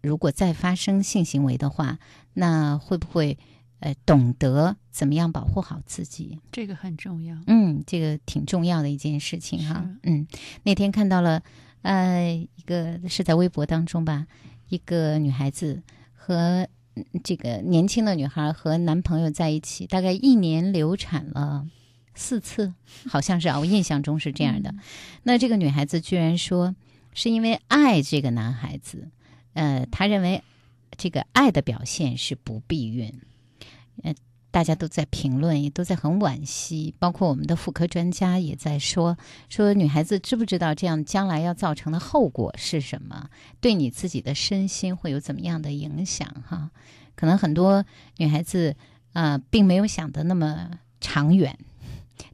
如果再发生性行为的话，那会不会呃懂得怎么样保护好自己？这个很重要。嗯，这个挺重要的一件事情哈。嗯，那天看到了呃一个是在微博当中吧，一个女孩子和嗯这个年轻的女孩和男朋友在一起，大概一年流产了。四次，好像是啊，我印象中是这样的。那这个女孩子居然说，是因为爱这个男孩子，呃，她认为这个爱的表现是不避孕，呃，大家都在评论，也都在很惋惜，包括我们的妇科专家也在说，说女孩子知不知道这样将来要造成的后果是什么，对你自己的身心会有怎么样的影响？哈，可能很多女孩子啊、呃并没有想的那么长远，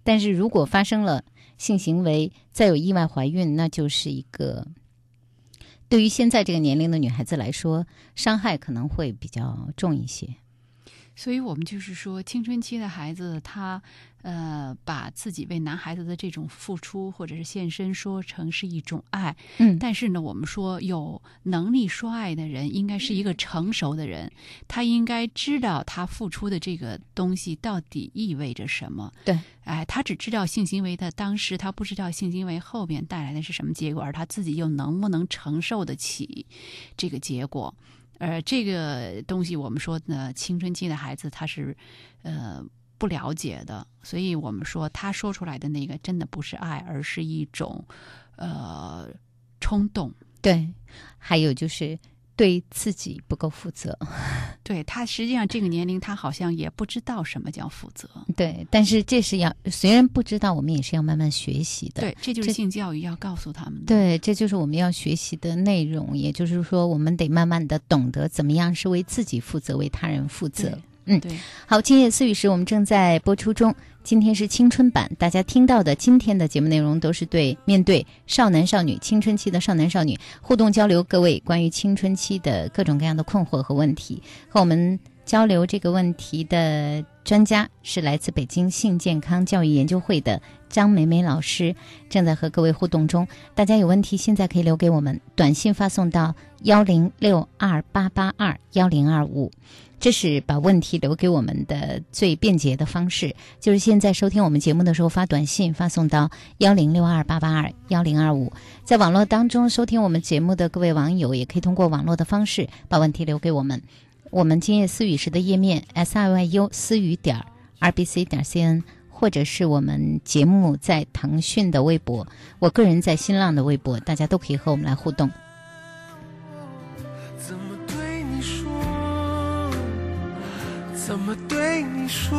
但是如果发生了性行为，再有意外怀孕，那就是一个对于现在这个年龄的女孩子来说，伤害可能会比较重一些。所以我们就是说，青春期的孩子，他呃，把自己为男孩子的这种付出或者是献身说成是一种爱，嗯但是呢，我们说有能力说爱的人，应该是一个成熟的人，他应该知道他付出的这个东西到底意味着什么。对，哎，他只知道性行为的当时，他不知道性行为后边带来的是什么结果，而他自己又能不能承受得起这个结果。呃，这个东西我们说呢，青春期的孩子他是呃不了解的，所以我们说他说出来的那个真的不是爱，而是一种呃冲动。对，还有就是对自己不够负责。对他实际上这个年龄，他好像也不知道什么叫负责。对，但是这是要虽然不知道，我们也是要慢慢学习的。对，这就是性教育要告诉他们的。对，这就是我们要学习的内容。也就是说，我们得慢慢的懂得怎么样是为自己负责，为他人负责。嗯对，好，今夜思语时我们正在播出中。今天是青春版，大家听到的今天的节目内容都是对面对少男少女、青春期的少男少女互动交流，各位关于青春期的各种各样的困惑和问题，和我们交流这个问题的专家是来自北京性健康教育研究会的张梅梅老师，正在和各位互动中。大家有问题现在可以留给我们，短信发送到幺零六二八八二幺零二五。这是把问题留给我们的最便捷的方式，就是现在收听我们节目的时候发短信发送到幺零六二八八二幺零二五，在网络当中收听我们节目的各位网友也可以通过网络的方式把问题留给我们。我们今夜思语时的页面 s i y u 思语点 r b c 点 c n，或者是我们节目在腾讯的微博，我个人在新浪的微博，大家都可以和我们来互动。怎么对你说？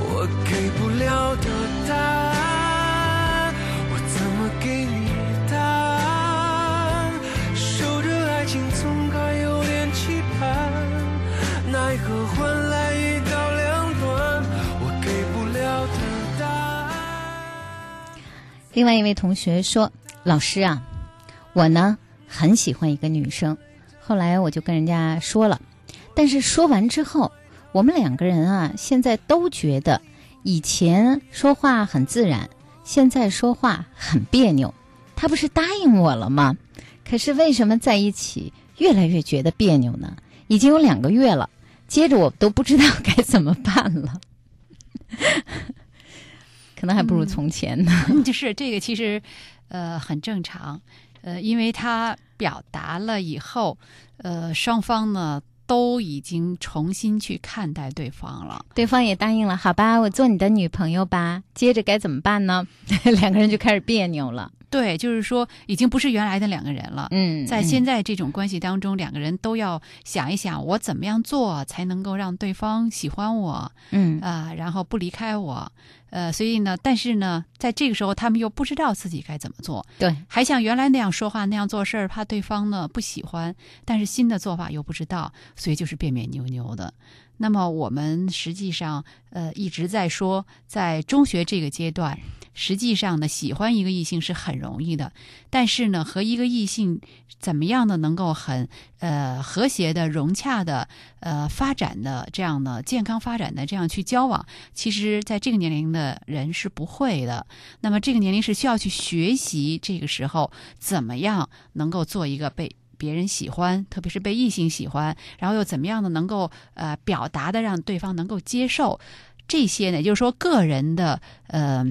我给不了的答案，我怎么给你答案？守着爱情总该有点期盼，奈何换来一刀两断，我给不了的答案。另外一位同学说：“老师啊，我呢很喜欢一个女生，后来我就跟人家说了，但是说完之后，我们两个人啊，现在都觉得以前说话很自然，现在说话很别扭。他不是答应我了吗？可是为什么在一起越来越觉得别扭呢？已经有两个月了，接着我都不知道该怎么办了。”可能还不如从前呢。就是这个其实呃很正常。呃，因为他表达了以后，呃，双方呢都已经重新去看待对方了。对方也答应了，好吧，我做你的女朋友吧。接着该怎么办呢？两个人就开始别扭了。对，就是说，已经不是原来的两个人了。嗯，在现在这种关系当中，两个人都要想一想，我怎么样做才能够让对方喜欢我嗯啊、然后不离开我。呃，所以呢，但是呢，在这个时候，他们又不知道自己该怎么做，对，还像原来那样说话、那样做事儿，怕对方呢不喜欢，但是新的做法又不知道，所以就是别别扭扭的。那么我们实际上呃一直在说，在中学这个阶段，实际上呢，喜欢一个异性是很容易的，但是呢，和一个异性怎么样的，能够很呃和谐的、融洽的、呃发展的这样的健康发展的这样去交往，其实在这个年龄的人是不会的。那么这个年龄是需要去学习，这个时候怎么样能够做一个被。别人喜欢，特别是被异性喜欢，然后又怎么样的能够呃表达的让对方能够接受，这些呢，也就是说个人的呃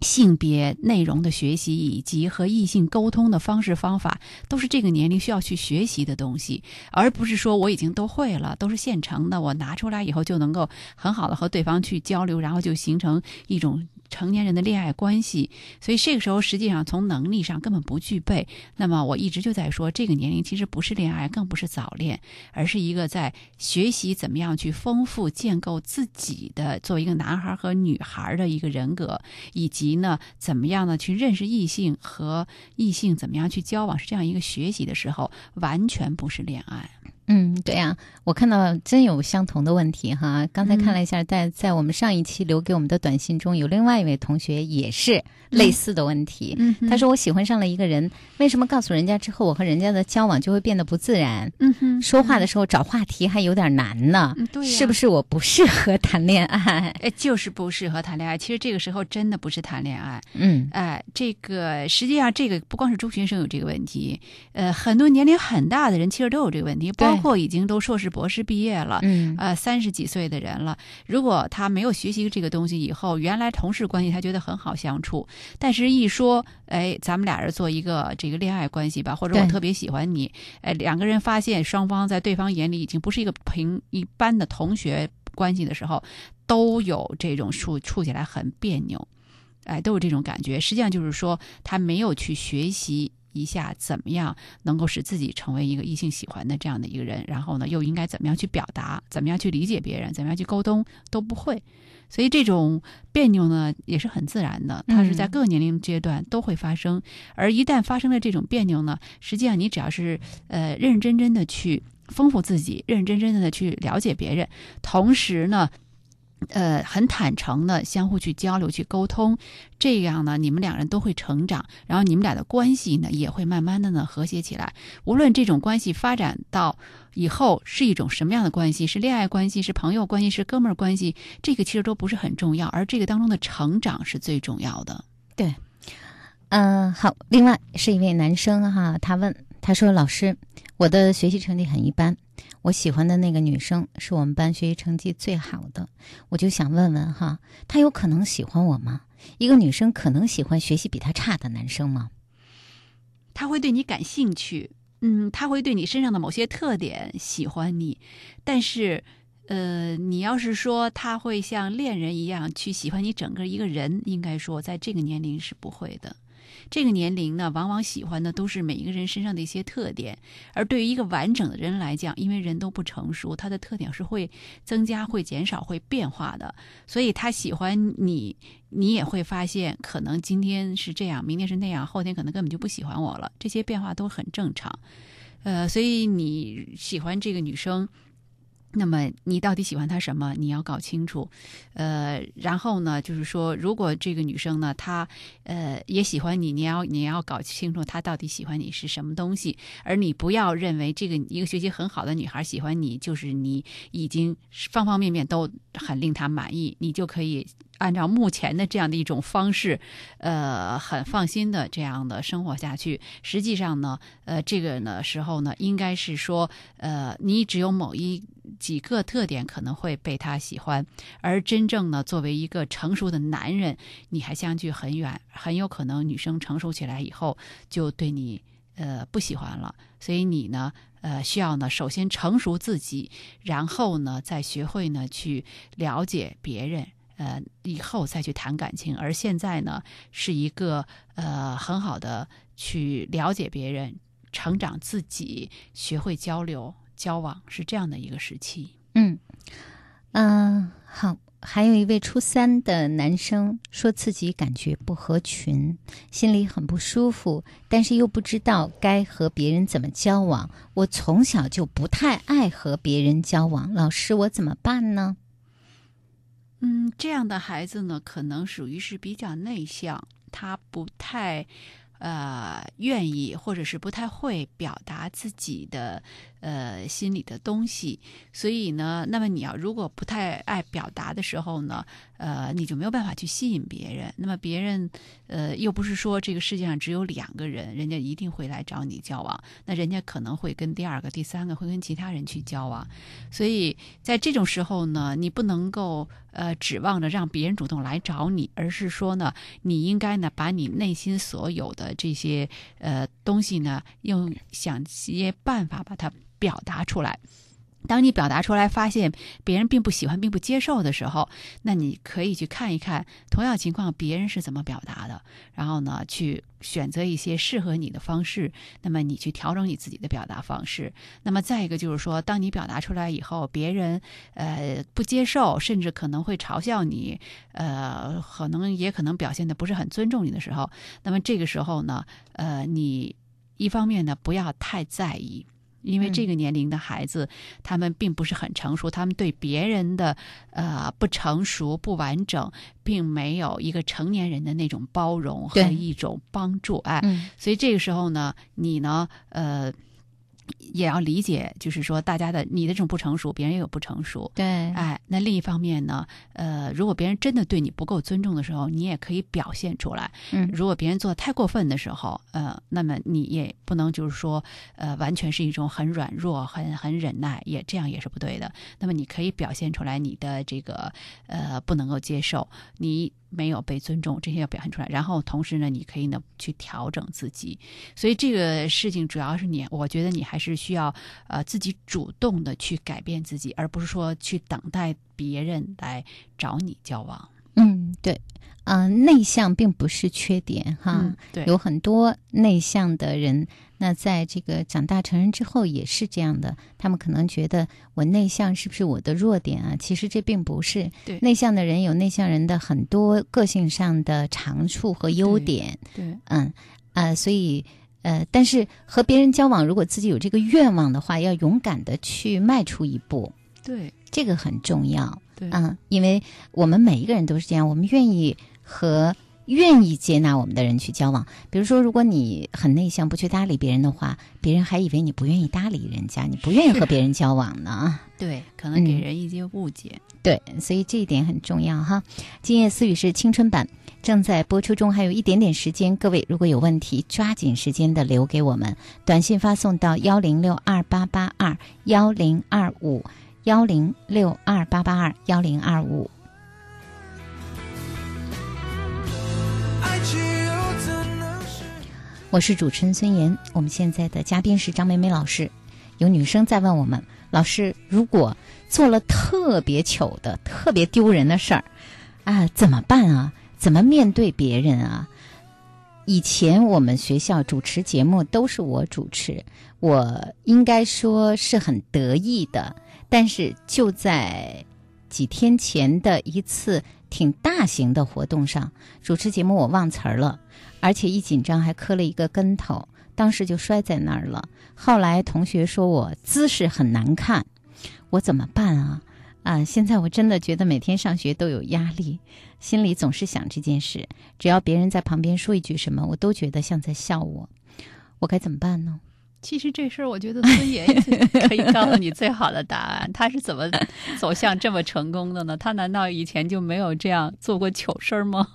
性别内容的学习，以及和异性沟通的方式方法，都是这个年龄需要去学习的东西，而不是说我已经都会了，都是现成的，我拿出来以后就能够很好的和对方去交流，然后就形成一种。成年人的恋爱关系，所以这个时候实际上从能力上根本不具备。那么我一直就在说，这个年龄其实不是恋爱，更不是早恋，而是一个在学习怎么样去丰富、建构自己的作为一个男孩和女孩的一个人格，以及呢怎么样呢去认识异性和异性怎么样去交往，是这样一个学习的时候，完全不是恋爱。嗯，对呀、我看到真有相同的问题哈。刚才看了一下，在在我们上一期留给我们的短信中，有另外一位同学也是类似的问题。嗯他说：“我喜欢上了一个人，为什么告诉人家之后，我和人家的交往就会变得不自然？嗯哼说话的时候找话题还有点难呢？嗯对呀是不是我不适合谈恋爱？哎，就是不适合谈恋爱。其实这个时候真的不是谈恋爱，嗯哎，这个实际上这个不光是中学生有这个问题，呃，很多年龄很大的人其实都有这个问题，对包括已经都硕士博士毕业了。嗯呃，三十几岁的人了，如果他没有学习这个东西以后，原来同事关系他觉得很好相处，但是一说，哎，咱们俩人做一个这个恋爱关系吧，或者我特别喜欢你，哎，两个人发现双方在对方眼里已经不是一个平一般的同学关系的时候，都有这种处处起来很别扭，哎，都有这种感觉。实际上就是说，他没有去学习一下怎么样能够使自己成为一个异性喜欢的这样的一个人，然后呢，又应该怎么样去表达，怎么样去理解别人，怎么样去沟通都不会。所以这种别扭呢，也是很自然的，它是在各个年龄阶段都会发生。而一旦发生了这种别扭呢，实际上你只要是呃认认真真的去丰富自己，认认真真的去了解别人，同时呢。呃，很坦诚的相互去交流、去沟通，这样呢，你们两人都会成长，然后你们俩的关系呢也会慢慢的呢和谐起来。无论这种关系发展到以后是一种什么样的关系，是恋爱关系、是朋友关系、是哥们儿关系，这个其实都不是很重要，而这个当中的成长是最重要的。对嗯、好。另外是一位男生哈，他问他说：“老师，我的学习成绩很一般，我喜欢的那个女生是我们班学习成绩最好的，我就想问问哈，她有可能喜欢我吗？一个女生可能喜欢学习比她差的男生吗？他会对你感兴趣，嗯，他会对你身上的某些特点喜欢你，但是，呃，你要是说他会像恋人一样去喜欢你整个一个人，应该说在这个年龄是不会的。这个年龄呢，往往喜欢的都是每一个人身上的一些特点，而对于一个完整的人来讲，因为人都不成熟，他的特点是会增加、会减少、会变化的，所以他喜欢你，你也会发现，可能今天是这样，明天是那样，后天可能根本就不喜欢我了，这些变化都很正常。呃，所以你喜欢这个女生，那么你到底喜欢他什么？你要搞清楚。呃，然后呢，就是说，如果这个女生呢，她呃也喜欢你，你要你要搞清楚她到底喜欢你是什么东西，而你不要认为这个一个学习很好的女孩喜欢你，就是你已经方方面面都很令她满意，你就可以按照目前的这样的一种方式，呃，很放心的这样的生活下去。实际上呢，呃，这个呢时候呢，应该是说，呃，你只有某一几个特点可能会被他喜欢，而真正呢，作为一个成熟的男人，你还相距很远，很有可能女生成熟起来以后就对你呃不喜欢了，所以你呢呃需要呢首先成熟自己，然后呢再学会呢去了解别人。呃，以后再去谈感情，而现在呢，是一个呃很好的去了解别人、成长自己、学会交流、交往，是这样的一个时期。嗯嗯，好。还有一位初三的男生说自己感觉不合群，心里很不舒服，但是又不知道该和别人怎么交往。我从小就不太爱和别人交往，老师，我怎么办呢？嗯，这样的孩子呢，可能属于是比较内向，他不太呃愿意，或者是不太会表达自己的。呃，心里的东西，所以呢，那么你要如果不太爱表达的时候呢，呃，你就没有办法去吸引别人。那么别人，呃，又不是说这个世界上只有两个人，人家一定会来找你交往，那人家可能会跟第二个、第三个，会跟其他人去交往。所以在这种时候呢，你不能够呃指望着让别人主动来找你，而是说呢，你应该呢把你内心所有的这些呃东西呢，用想些办法把它。表达出来。当你表达出来，发现别人并不喜欢、并不接受的时候，那你可以去看一看同样情况别人是怎么表达的，然后呢，去选择一些适合你的方式。那么你去调整你自己的表达方式。那么再一个就是说，当你表达出来以后，别人呃不接受，甚至可能会嘲笑你，呃，可能也可能表现的不是很尊重你的时候，那么这个时候呢，呃，你一方面呢不要太在意。因为这个年龄的孩子，他们并不是很成熟，他们对别人的呃不成熟、不完整，并没有一个成年人的那种包容和一种帮助。哎，所以这个时候呢，你呢，呃。也要理解，就是说，大家的你的这种不成熟，别人也有不成熟。对，哎，那另一方面呢，呃，如果别人真的对你不够尊重的时候，你也可以表现出来。嗯，如果别人做的太过分的时候，呃，那么你也不能就是说，呃，完全是一种很软弱、很很忍耐，也这样也是不对的。那么你可以表现出来你的这个呃不能够接受你。没有被尊重，这些要表现出来。然后同时呢，你可以呢去调整自己。所以这个事情主要是你，我觉得你还是需要呃自己主动的去改变自己，而不是说去等待别人来找你交往。嗯，对。嗯，内向并不是缺点哈，对，有很多内向的人，那在这个长大成人之后也是这样的，他们可能觉得我内向是不是我的弱点啊？其实这并不是，对，内向的人有内向人的很多个性上的长处和优点，对，嗯啊，所以呃，但是和别人交往，如果自己有这个愿望的话，要勇敢的去迈出一步，对，这个很重要，对，嗯，因为我们每一个人都是这样，我们愿意。和愿意接纳我们的人去交往，比如说，如果你很内向，不去搭理别人的话，别人还以为你不愿意搭理人家，你不愿意和别人交往呢。对，可能给人一些误解。对，所以这一点很重要哈。今夜思语是青春版，正在播出中，还有一点点时间，各位如果有问题，抓紧时间的留给我们，短信发送到幺零六二八八二幺零二五幺零六二八八二幺零二五。我是主持人孙岩，我们现在的嘉宾是张美美老师。有女生在问我们，老师，如果做了特别糗的、特别丢人的事儿，啊，怎么办啊？怎么面对别人啊？以前我们学校主持节目都是我主持，我应该说是很得意的。但是就在几天前的一次挺大型的活动上，主持节目我忘词儿了。而且一紧张还磕了一个跟头，当时就摔在那儿了。后来同学说我姿势很难看，我怎么办啊？啊！现在我真的觉得每天上学都有压力，心里总是想这件事。只要别人在旁边说一句什么，我都觉得像在笑我。我该怎么办呢？其实这事儿，我觉得孙爷爷 可以告诉你最好的答案。他是怎么走向这么成功的呢？他难道以前就没有这样做过糗事儿吗？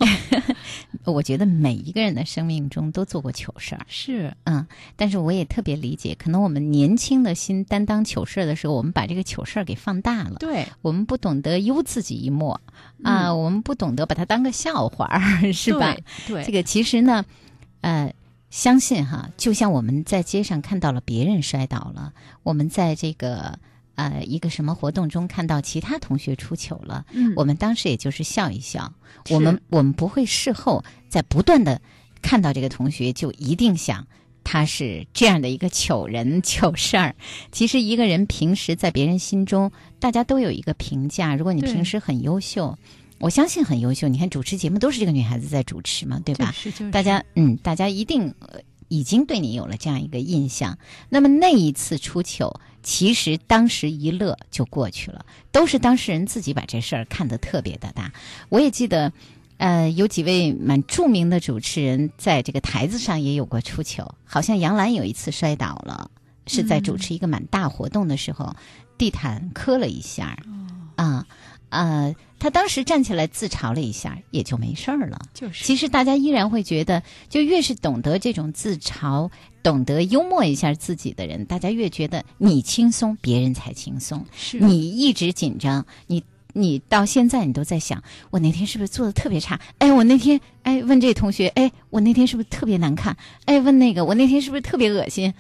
我觉得每一个人的生命中都做过糗事儿，是嗯。但是我也特别理解，可能我们年轻的心担当糗事儿的时候，我们把这个糗事儿给放大了。对，我们不懂得悠自己一默啊，我们不懂得把它当个笑话儿，是吧？对，这个其实呢，呃。相信哈，就像我们在街上看到了别人摔倒了，我们在这个呃一个什么活动中看到其他同学出糗了，嗯我们当时也就是笑一笑，我们我们不会事后在不断的看到这个同学就一定想。他是这样的一个糗人糗事儿。其实一个人平时在别人心中，大家都有一个评价。如果你平时很优秀，我相信很优秀。你看主持节目都是这个女孩子在主持嘛，对吧？就是就是大家嗯，大家一定、呃、已经对你有了这样一个印象。那么那一次出糗，其实当时一乐就过去了，都是当事人自己把这事儿看得特别的大。我也记得，呃，有几位蛮著名的主持人在这个台子上也有过出糗，好像杨澜有一次摔倒了，是在主持一个蛮大活动的时候，地毯磕了一下儿，啊、呃，他当时站起来自嘲了一下，也就没事儿了。就是其实大家依然会觉得，就越是懂得这种自嘲、懂得幽默一下自己的人，大家越觉得你轻松，别人才轻松。是你一直紧张，你你到现在你都在想，我那天是不是做的特别差？哎，我那天哎问这同学，哎，我那天是不是特别难看？哎，问那个，我那天是不是特别恶心？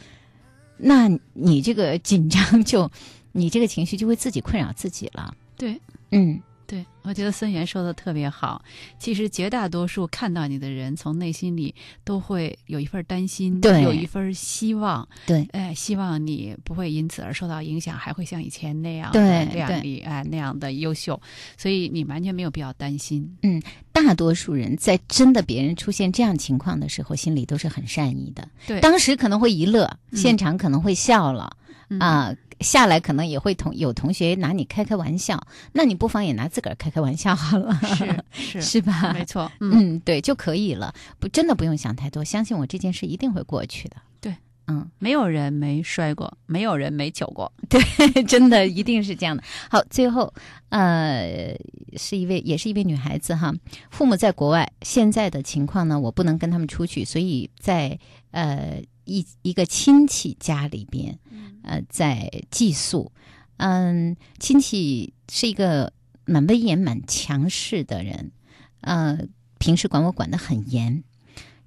那你这个紧张就，你这个情绪就会自己困扰自己了。对。嗯，对，我觉得孙岩说的特别好。其实绝大多数看到你的人，从内心里都会有一份担心，对有一份希望，对，哎，希望你不会因此而受到影响，还会像以前那样对的亮对丽，哎，那样的优秀。所以你完全没有必要担心。嗯大多数人在真的别人出现这样情况的时候，心里都是很善意的。对当时可能会一乐，嗯现场可能会笑了嗯啊、下来可能也会同有同学拿你开开玩笑，那你不妨也拿自个儿开开玩笑好了，是 是是吧？没错，嗯，嗯，对，就可以了，不真的不用想太多，相信我，这件事一定会过去的。对，嗯，没有人没摔过，没有人没糗过。对真的一定是这样的。好，最后，呃，是一位也是一位女孩子哈，父母在国外，现在的情况呢，我不能跟他们出去，所以在呃一一个亲戚家里边，呃，在寄宿。嗯，亲戚是一个蛮威严、蛮强势的人，呃，平时管我管得很严，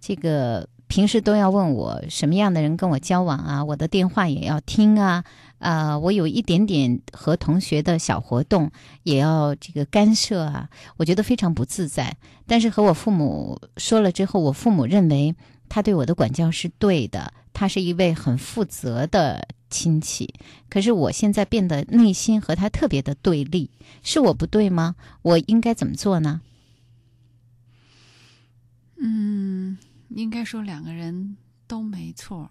这个平时都要问我什么样的人跟我交往啊，我的电话也要听啊，呃，我有一点点和同学的小活动也要这个干涉啊，我觉得非常不自在。但是和我父母说了之后，我父母认为他对我的管教是对的，他是一位很负责的亲戚。可是我现在变得内心和他特别的对立，是我不对吗？我应该怎么做呢？嗯，应该说两个人都没错，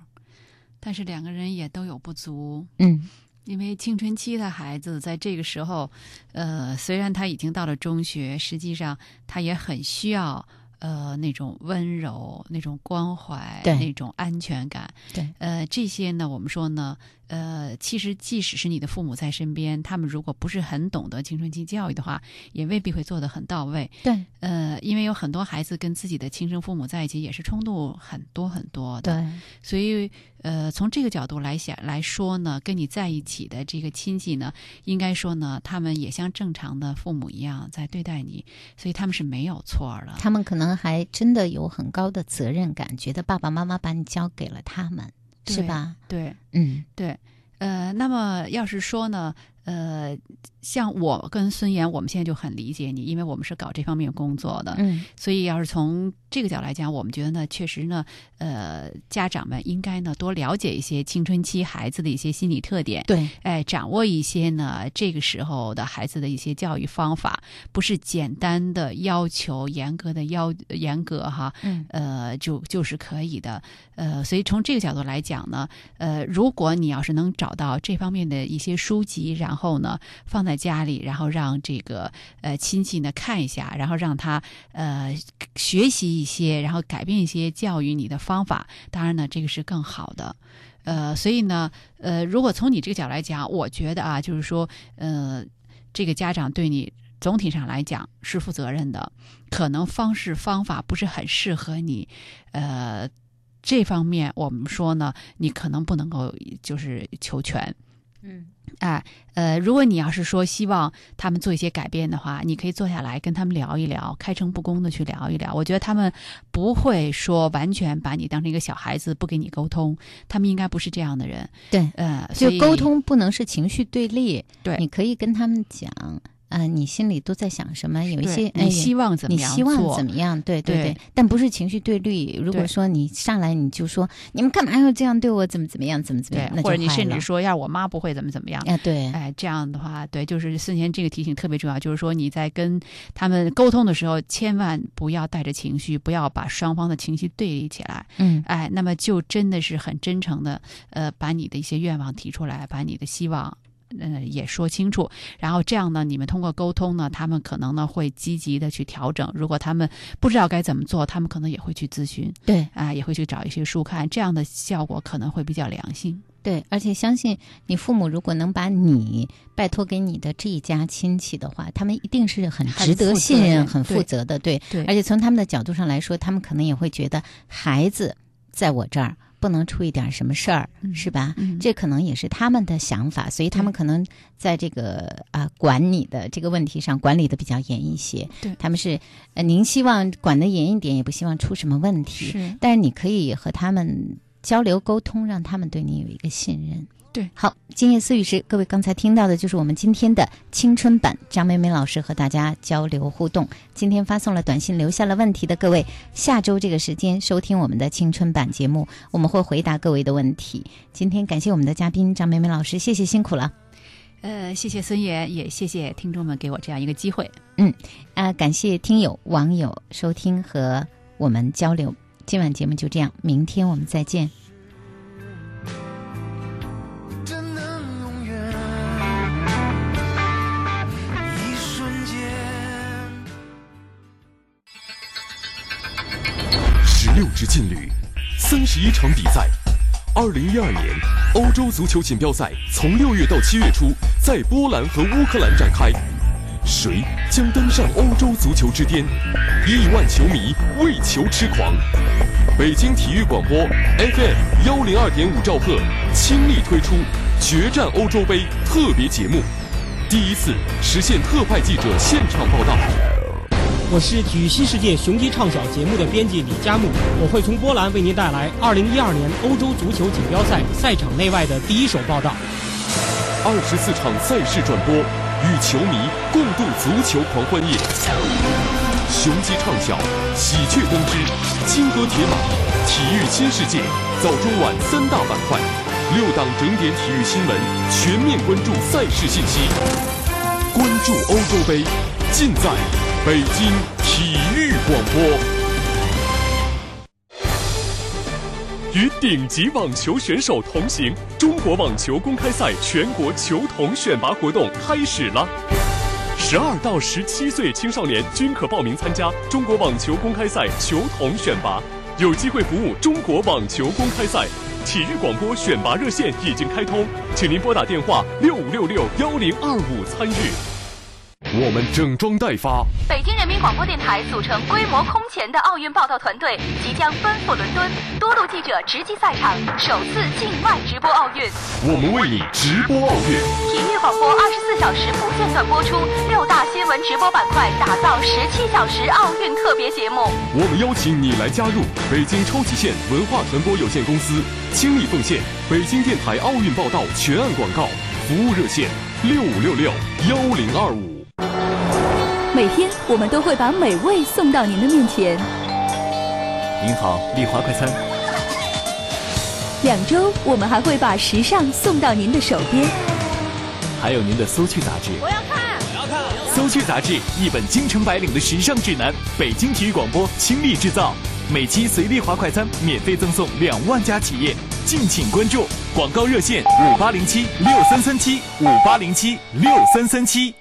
但是两个人也都有不足。嗯因为青春期的孩子在这个时候，呃，虽然他已经到了中学，实际上他也很需要呃那种温柔、那种关怀、对那种安全感。对，呃，这些呢，我们说呢，呃，其实即使是你的父母在身边，他们如果不是很懂得青春期教育的话，也未必会做得很到位。对呃，因为有很多孩子跟自己的亲生父母在一起，也是冲突很多很多的。对所以，呃，从这个角度来想来说呢，跟你在一起的这个亲戚呢，应该说呢，他们也像正常的父母一样在对待你，所以他们是没有错的。他们可能还真的有很高的责任感，觉得爸爸妈妈把你交给了他们，是对吧？对嗯对，呃，那么要是说呢，呃，像我跟孙岩，我们现在就很理解你，因为我们是搞这方面工作的，嗯。所以要是从这个角度来讲，我们觉得呢，确实呢，呃，家长们应该呢多了解一些青春期孩子的一些心理特点，对。哎，掌握一些呢这个时候的孩子的一些教育方法，不是简单的要求严格的要严格哈，嗯。呃，就就是可以的，呃，所以从这个角度来讲呢，呃，如果你要是能找到这方面的一些书籍，然然后呢放在家里，然后让这个呃亲戚呢看一下，然后让他呃学习一些，然后改变一些教育你的方法，当然呢，这个是更好的。呃，所以呢，呃，如果从你这个角度来讲，我觉得啊，就是说，呃，这个家长对你总体上来讲是负责任的，可能方式方法不是很适合你，呃，这方面我们说呢，你可能不能够就是求全。嗯啊，呃，如果你要是说希望他们做一些改变的话，你可以坐下来跟他们聊一聊，开诚布公的去聊一聊。我觉得他们不会说完全把你当成一个小孩子，不给你沟通。他们应该不是这样的人。对，呃，所以就沟通不能是情绪对立，对你可以跟他们讲，呃，你心里都在想什么，有一些哎你希望怎么样你希望怎么样？对对对对，但不是情绪对立。如果说你上来你就说你们干嘛要这样对我，怎么怎么样，怎么怎么样，那，或者你甚至说，要是我妈不会怎么怎么样。哎，对，哎，这样的话，对，就是孙贤这个提醒特别重要，就是说你在跟他们沟通的时候，千万不要带着情绪，不要把双方的情绪对立起来。嗯哎，那么就真的是很真诚的，呃，把你的一些愿望提出来，把你的希望。呃，也说清楚，然后这样呢，你们通过沟通呢，他们可能呢会积极的去调整。如果他们不知道该怎么做，他们可能也会去咨询，对啊、也会去找一些书看，这样的效果可能会比较良性。对，而且相信你父母如果能把你拜托给你的这一家亲戚的话，他们一定是很很值得信任、很负责的，对。对而且从他们的角度上来说，他们可能也会觉得孩子在我这儿不能出一点什么事儿，嗯是吧？嗯这可能也是他们的想法，所以他们可能在这个啊、管你的这个问题上管理的比较严一些。对他们是呃，您希望管得严一点，也不希望出什么问题。是但是你可以和他们交流沟通，让他们对你有一个信任。对好，今夜思雨时，各位刚才听到的就是我们今天的青春版，张梅梅老师和大家交流互动。今天发送了短信留下了问题的各位，下周这个时间收听我们的青春版节目，我们会回答各位的问题。今天感谢我们的嘉宾张梅梅老师，谢谢辛苦了。呃，谢谢孙岩，也谢谢听众们给我这样一个机会。嗯啊、感谢听友网友收听和我们交流。今晚节目就这样，明天我们再见。十劲旅，三十一场比赛。二零一二年欧洲足球锦标赛从六月到七月初在波兰和乌克兰展开，谁将登上欧洲足球之巅？亿万球迷为球痴狂。北京体育广播 FM 幺零二点五兆赫倾力推出决战欧洲杯特别节目，第一次实现特派记者现场报道。我是体育新世界雄鸡畅响节目的编辑李佳木，我会从波兰为您带来2012年欧洲足球锦标赛赛场内外的第一手报道。二十四场赛事转播，与球迷共度足球狂欢夜。雄鸡畅响，喜鹊登枝，金戈铁马，体育新世界，早中晚三大板块，六档整点体育新闻，全面关注赛事信息。关注欧洲杯，尽在北京体育广播。与顶级网球选手同行，中国网球公开赛全国球童选拔活动开始了。十二到十七岁青少年均可报名参加中国网球公开赛球童选拔，有机会服务中国网球公开赛。体育广播选拔热线已经开通，请您拨打电话六五六六幺零二五参与。我们整装待发，北京人民广播电台组成规模空前的奥运报道团队，即将奔赴伦敦，多路记者直击赛场，首次境外直播奥运。我们为你直播奥运。体育广播二十四小时不间断播出，六大新闻直播板块打造十七小时奥运特别节目。我们邀请你来加入北京超级线文化传播有限公司，倾力奉献北京电台奥运报道全案广告服务热线六五六六幺零二五。每天我们都会把美味送到您的面前。您好，丽华快餐。两周我们还会把时尚送到您的手边。还有您的搜趣杂志。我要看，我要看。搜趣杂志，一本京城白领的时尚指南。北京体育广播倾力制造，每期随丽华快餐免费赠送两万家企业，敬请关注。广告热线五八零七六三三七五八零七六三三七。